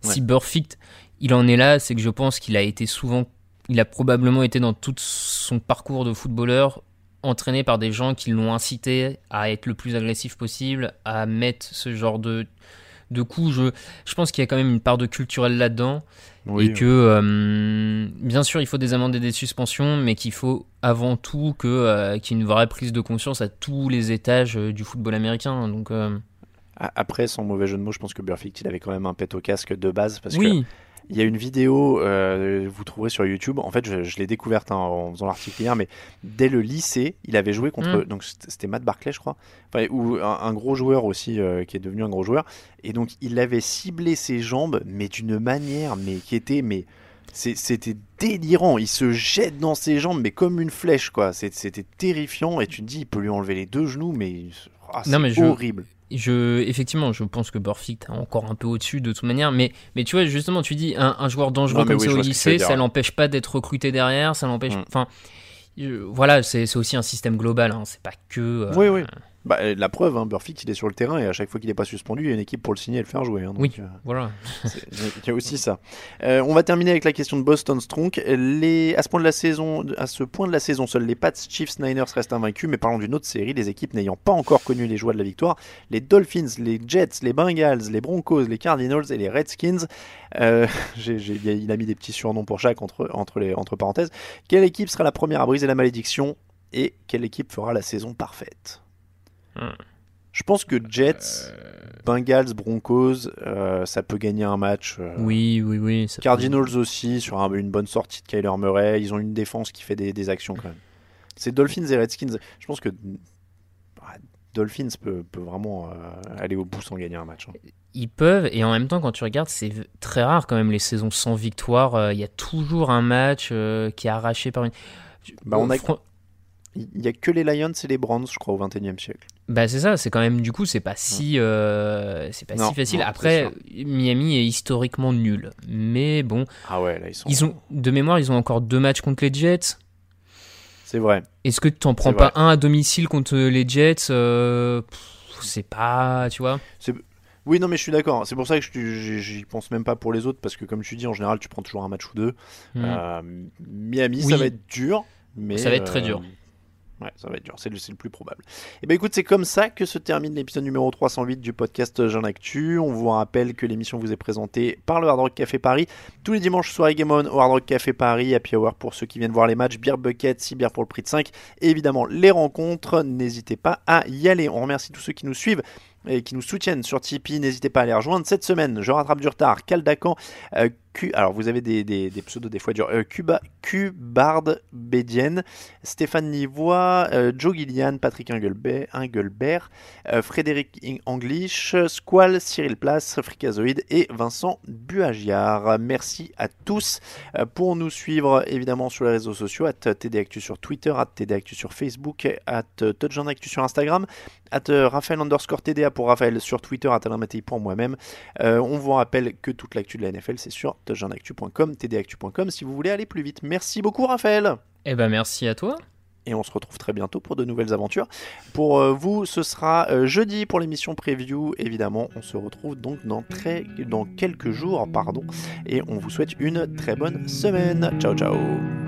Speaker 5: Si. Burfict, il en est là, c'est que je pense qu'il a été souvent, il a probablement été dans tout son parcours de footballeur entraîné par des gens qui l'ont incité à être le plus agressif possible, à mettre ce genre de de coups. Je, je pense qu'il y a quand même une part de culturel là-dedans.
Speaker 4: Oui,
Speaker 5: et que, euh, bien sûr, il faut des amendes et des suspensions, mais qu'il faut avant tout que, euh, qu'il y ait une vraie prise de conscience à tous les étages euh, du football américain. Donc, euh,
Speaker 4: Après, sans mauvais jeu de mots, je pense que Burfict, il avait quand même un pet au casque de base. Parce
Speaker 5: Oui.
Speaker 4: que il y a une vidéo, euh, vous trouverez sur YouTube. En fait, je, je l'ai découverte hein, en faisant l'article hier, mais dès le lycée, il avait joué contre.
Speaker 5: Mm.
Speaker 4: Donc, c'était Matt Barclay, je crois. Enfin, ou un, un gros joueur aussi, euh, qui est devenu un gros joueur. Et donc, il avait ciblé ses jambes, mais d'une manière, mais qui était. mais C'était délirant. Il se jette dans ses jambes, mais comme une flèche, quoi. C'était terrifiant. Et tu te dis, il peut lui enlever les deux genoux, mais. ah, c'est horrible.
Speaker 5: Je, effectivement, je pense que Burfict est encore un peu au-dessus de toute manière, mais, mais tu vois, justement, tu dis un, un joueur dangereux
Speaker 4: Non,
Speaker 5: comme
Speaker 4: oui,
Speaker 5: ça
Speaker 4: je
Speaker 5: au lycée, ça l'empêche pas d'être recruté derrière, ça l'empêche.
Speaker 4: Mm.
Speaker 5: Enfin, euh, voilà, c'est c'est aussi un système global, hein, c'est pas que. euh,
Speaker 4: Oui, oui. Bah, euh, la preuve, hein, il est sur le terrain et à chaque fois qu'il n'est pas suspendu, il y a une équipe pour le signer et le faire jouer. hein, donc,
Speaker 5: Oui,
Speaker 4: euh,
Speaker 5: voilà.
Speaker 4: Il y a aussi ça. Euh, on va terminer avec la question de Boston Strong. Les, à, ce point de la saison, à ce point de la saison, seuls les Pats, Chiefs, Niners restent invaincus. Mais parlons d'une autre série, les équipes n'ayant pas encore connu les joies de la victoire. Les Dolphins, les Jets, les Bengals, les Broncos, les Cardinals et les Redskins. Euh, [LAUGHS] il a mis des petits surnoms pour chaque entre, entre, les, entre parenthèses. Quelle équipe sera la première à briser la malédiction et quelle équipe fera la saison parfaite? Je pense que Jets, Bengals, Broncos, euh, ça peut gagner un match. euh,
Speaker 5: Oui, oui, oui. ça peut-
Speaker 4: Cardinals aussi, sur un- une bonne sortie de Kyler Murray. Ils ont une défense qui fait des, des actions quand même. C'est Dolphins et Redskins. Je pense que ah, Dolphins peut, peut vraiment euh, aller au bout sans gagner un match. hein.
Speaker 5: Ils peuvent, et en même temps, quand tu regardes, c'est très rare quand même les saisons sans victoire. Il y a toujours un match qui est arraché par une.
Speaker 4: Bah, on a- Il n'y a que les Lions et les Browns, je crois, au 21e siècle.
Speaker 5: Bah c'est ça, c'est quand même du coup c'est pas si euh, c'est pas
Speaker 4: Non,
Speaker 5: si facile.
Speaker 4: non,
Speaker 5: Après. Miami est historiquement nul, mais bon.
Speaker 4: Ah ouais, là ils sont.
Speaker 5: Ils ont de mémoire ils ont encore deux matchs contre les Jets.
Speaker 4: C'est vrai.
Speaker 5: Est-ce que tu t'en prends pas
Speaker 4: vrai.
Speaker 5: un à domicile contre les Jets euh, C'est pas, tu vois.
Speaker 4: Oui, non, mais je suis d'accord. C'est pour ça que je- j'y pense même pas pour les autres, parce que comme tu dis, en général, tu prends toujours un match ou deux.
Speaker 5: Mhm.
Speaker 4: Euh, Miami,
Speaker 5: Oui.
Speaker 4: ça va être dur. Mais
Speaker 5: Ça va être très dur.
Speaker 4: Ouais, ça va être dur, c'est le, plus probable. Et ben écoute, c'est comme ça que se termine l'épisode numéro 308 du podcast Jean Actu. On vous rappelle que l'émission vous est présentée par le Hard Rock Café Paris tous les dimanches soir Game On au Hard Rock Café Paris, Happy Hour pour ceux qui viennent voir les matchs, Beer Bucket, 6 bières pour le prix de 5. Et évidemment, les rencontres, n'hésitez pas à y aller. On remercie tous ceux qui nous suivent et qui nous soutiennent sur Tipeee. N'hésitez pas à les rejoindre. Cette semaine, je rattrape du retard. Caldacan, euh, Q, alors vous avez des, pseudos des fois durs. Euh, Cuba, Cubard Bédienne, Stéphane Nivois, euh, Joe Gillian, Patrick Engelbert, euh, Frédéric Anglish, Squall, Cyril Place, Fricazoïde et Vincent Buagiar. Merci à tous euh, pour nous suivre évidemment sur les réseaux sociaux, at TDActu sur Twitter, at TDActu sur Facebook, at Touchdownactu sur Instagram, at Raphaël underscore TDA pour Raphaël sur Twitter, at pour moi-même. Euh, on vous rappelle que toute l'actu de la NFL c'est sur touchdownactu.com, tdactu.com si vous voulez aller plus vite. Merci beaucoup Raphaël
Speaker 5: Eh ben merci à toi.
Speaker 4: et on se retrouve très bientôt pour de nouvelles aventures. Pour euh, vous, ce sera euh, jeudi pour l'émission preview. Évidemment, on se retrouve donc dans, très, dans quelques jours, pardon, et on vous souhaite une très bonne semaine. Ciao, ciao.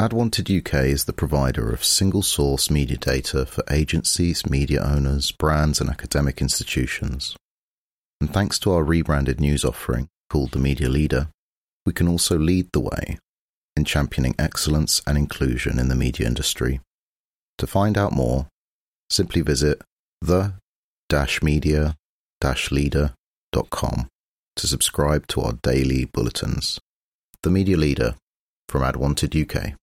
Speaker 19: AdWanted UK is the provider of single source media data for agencies, media owners, brands, and academic institutions. And thanks to our rebranded news offering called The Media Leader, we can also lead the way in championing excellence and inclusion in the media industry. To find out more, simply visit the media leader.com to subscribe to our daily bulletins. The Media Leader from AdWanted UK.